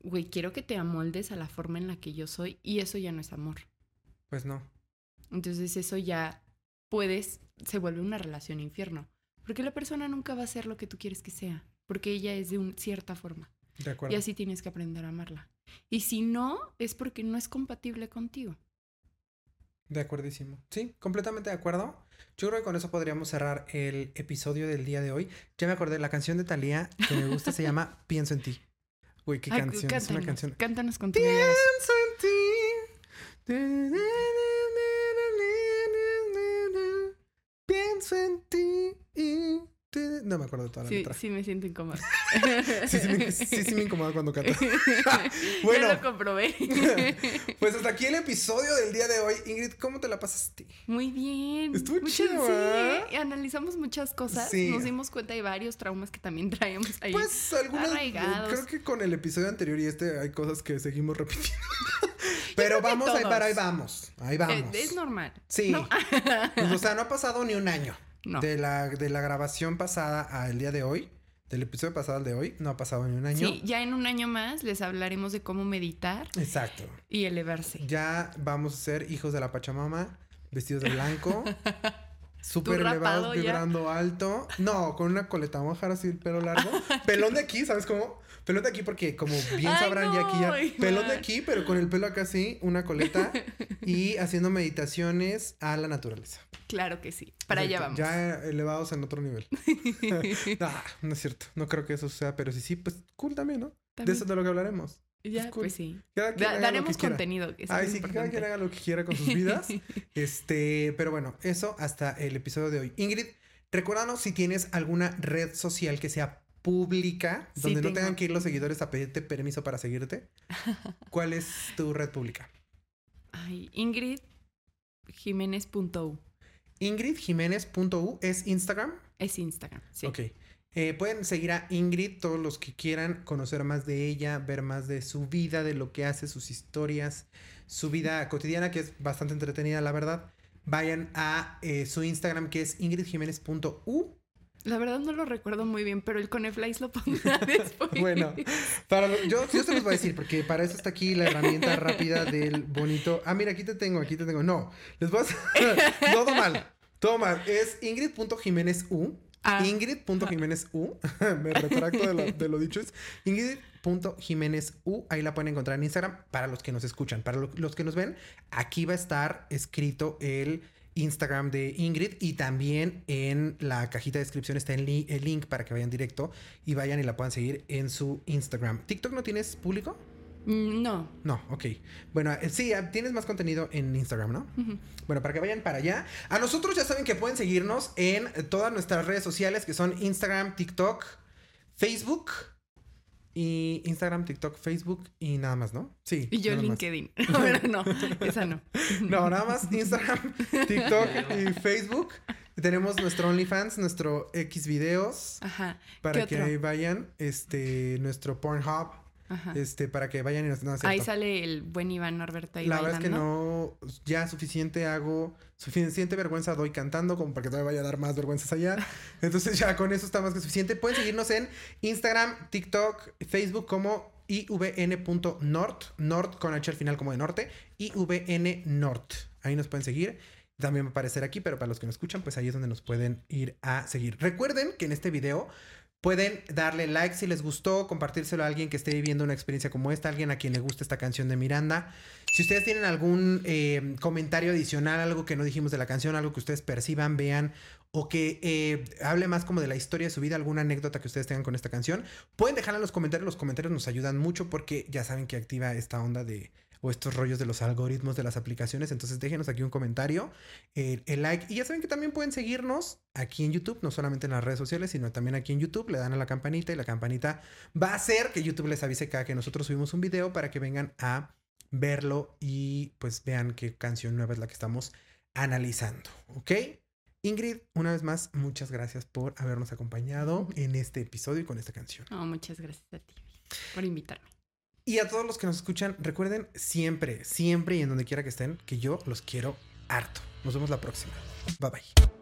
B: güey, quiero que te amoldes a la forma en la que yo soy y eso ya no es amor.
A: pues no.
B: Entonces eso ya puedes, se vuelve una relación infierno. Porque la persona nunca va a ser lo que tú quieres que sea. Porque ella es de un- cierta forma.
A: De acuerdo.
B: Y así tienes que aprender a amarla. Y si no, es porque no es compatible contigo.
A: De acuerdísimo. Sí, completamente de acuerdo. Yo creo que con eso podríamos cerrar el episodio del día de hoy. Ya me acordé, la canción de Thalía que me gusta se llama Pienso en ti. Uy, qué
B: Ay,
A: canción. Es una
B: cántanos,
A: canción.
B: Cántanos con.
A: Pienso en ti. No me acuerdo de toda la
B: Sí,
A: letra.
B: sí me siento incómoda.
A: Sí, sí, me, sí, sí me incomoda cuando canto. Bueno.
B: Ya lo comprobé.
A: Pues hasta aquí el episodio del día de hoy. Ingrid, ¿cómo te la pasaste?
B: Muy bien.
A: Estuvo
B: Muchas-
A: chido,
B: Sí, analizamos muchas cosas. Nos dimos cuenta de varios traumas que también traemos ahí.
A: Pues algunas.
B: arraigados.
A: Creo que con el episodio anterior y este hay cosas que seguimos repitiendo. Pero vamos, ahí, para ahí vamos. Ahí vamos.
B: es normal.
A: Sí.
B: No.
A: Pues, o sea, no ha pasado ni un año.
B: No.
A: De, la, de la grabación pasada al día de hoy. Del episodio pasado al de hoy. No ha pasado ni un año.
B: Sí, ya en un año más les hablaremos de cómo meditar
A: Exacto.
B: y elevarse.
A: Ya vamos a ser hijos de la Pachamama. Vestidos de blanco. Súper elevados, vibrando alto. No, con una coleta. Dejar así el pelo largo. Pelón de aquí, ¿sabes cómo? Pelón de aquí porque como bien
B: Ay,
A: sabrán ya aquí ya.
B: no,
A: Pelón de aquí, pero con el pelo acá así, una coleta. y haciendo meditaciones a la naturaleza.
B: Claro que sí. Para allá vamos.
A: Ya elevados en otro nivel. no, no es cierto. No creo que eso sea, pero sí, sí, pues cool también, ¿no? De eso es de lo que hablaremos.
B: Ya,
A: es cool.
B: pues sí. Da- daremos contenido. que
A: Ay, sí, que cada quien haga lo que quiera con sus vidas. este, pero bueno, eso hasta el episodio de hoy. Ingrid, recuérdanos si tienes alguna red social que sea pública,
B: Sí,
A: donde no tengan que ir los seguidores a pedirte permiso para seguirte. ¿Cuál es tu red pública?
B: Ay, Ingrid Jiménez.u
A: ingridjiménez.u es Instagram.
B: es Instagram. Sí.
A: Ok. Eh, pueden seguir a Ingrid, todos los que quieran conocer más de ella, ver más de su vida, de lo que hace, sus historias, su vida cotidiana, que es bastante entretenida, la verdad. Vayan a eh, su Instagram, que es ingridjiménez.u.
B: La verdad no lo recuerdo muy bien, pero el Coneflies lo pondrá después.
A: Bueno, para lo- yo, yo se los voy a decir, porque para eso está aquí la herramienta rápida del bonito. Ah, mira, aquí te tengo, aquí te tengo. No, les voy a hacer. todo mal, todo mal. Es ingrid.jiménezu.
B: Ah.
A: Ingrid.jiménezu. Me retracto de lo, de lo dicho. Es Ingrid.jiménezu. Ahí la pueden encontrar en Instagram para los que nos escuchan. Para lo- los que nos ven, aquí va a estar escrito el Instagram de Ingrid y también en la cajita de descripción está el, li- el link para que vayan directo y vayan y la puedan seguir en su Instagram. ¿TikTok no tienes público?
B: Mm, No.
A: No, ok. Bueno, eh, sí, eh, tienes más contenido en Instagram, ¿no? Bueno, para que vayan para allá. A nosotros ya saben que pueden seguirnos en todas nuestras redes sociales que son Instagram, TikTok, Facebook Y Instagram, TikTok, Facebook y nada más, ¿no? Sí.
B: Y yo. LinkedIn. Pero no, esa no.
A: No, nada más Instagram, TikTok y Facebook. Tenemos nuestro OnlyFans, nuestro X videos
B: Ajá.
A: para
B: ¿Qué
A: que ahí vayan, este, nuestro Pornhub,
B: Ajá.
A: este, para que vayan y nos no,
B: Ahí sale el buen Iván Norberto ahí
A: La verdad es que
B: bailando.
A: no, ya suficiente hago, suficiente vergüenza doy cantando como para que todavía vaya a dar más vergüenzas allá. Entonces ya con eso está más que suficiente. Pueden seguirnos en Instagram, TikTok, Facebook como ivn.nort, nort con H al final como de norte, ivnnort. Ahí nos pueden seguir. También va a aparecer aquí, pero para los que nos escuchan, pues ahí es donde nos pueden ir a seguir. Recuerden que en este video pueden darle like si les gustó, compartírselo a alguien que esté viviendo una experiencia como esta, alguien a quien le gusta esta canción de Miranda. Si ustedes tienen algún eh, comentario adicional, algo que no dijimos de la canción, algo que ustedes perciban, vean o que eh, hable más como de la historia de su vida, alguna anécdota que ustedes tengan con esta canción, pueden dejarla en los comentarios. Los comentarios nos ayudan mucho porque ya saben que activa esta onda de o estos rollos de los algoritmos de las aplicaciones. Entonces déjenos aquí un comentario, el like. Y ya saben que también pueden seguirnos aquí en YouTube, no solamente en las redes sociales, sino también aquí en YouTube. Le dan a la campanita y la campanita va a hacer que YouTube les avise cada que nosotros subimos un video para que vengan a verlo y pues vean qué canción nueva es la que estamos analizando. ¿Ok? Ingrid, una vez más, muchas gracias por habernos acompañado en este episodio y con esta canción.
B: No, muchas gracias a ti por invitarme.
A: Y a todos los que nos escuchan, recuerden siempre, siempre y en donde quiera que estén, que yo los quiero harto. Nos vemos la próxima. Bye bye.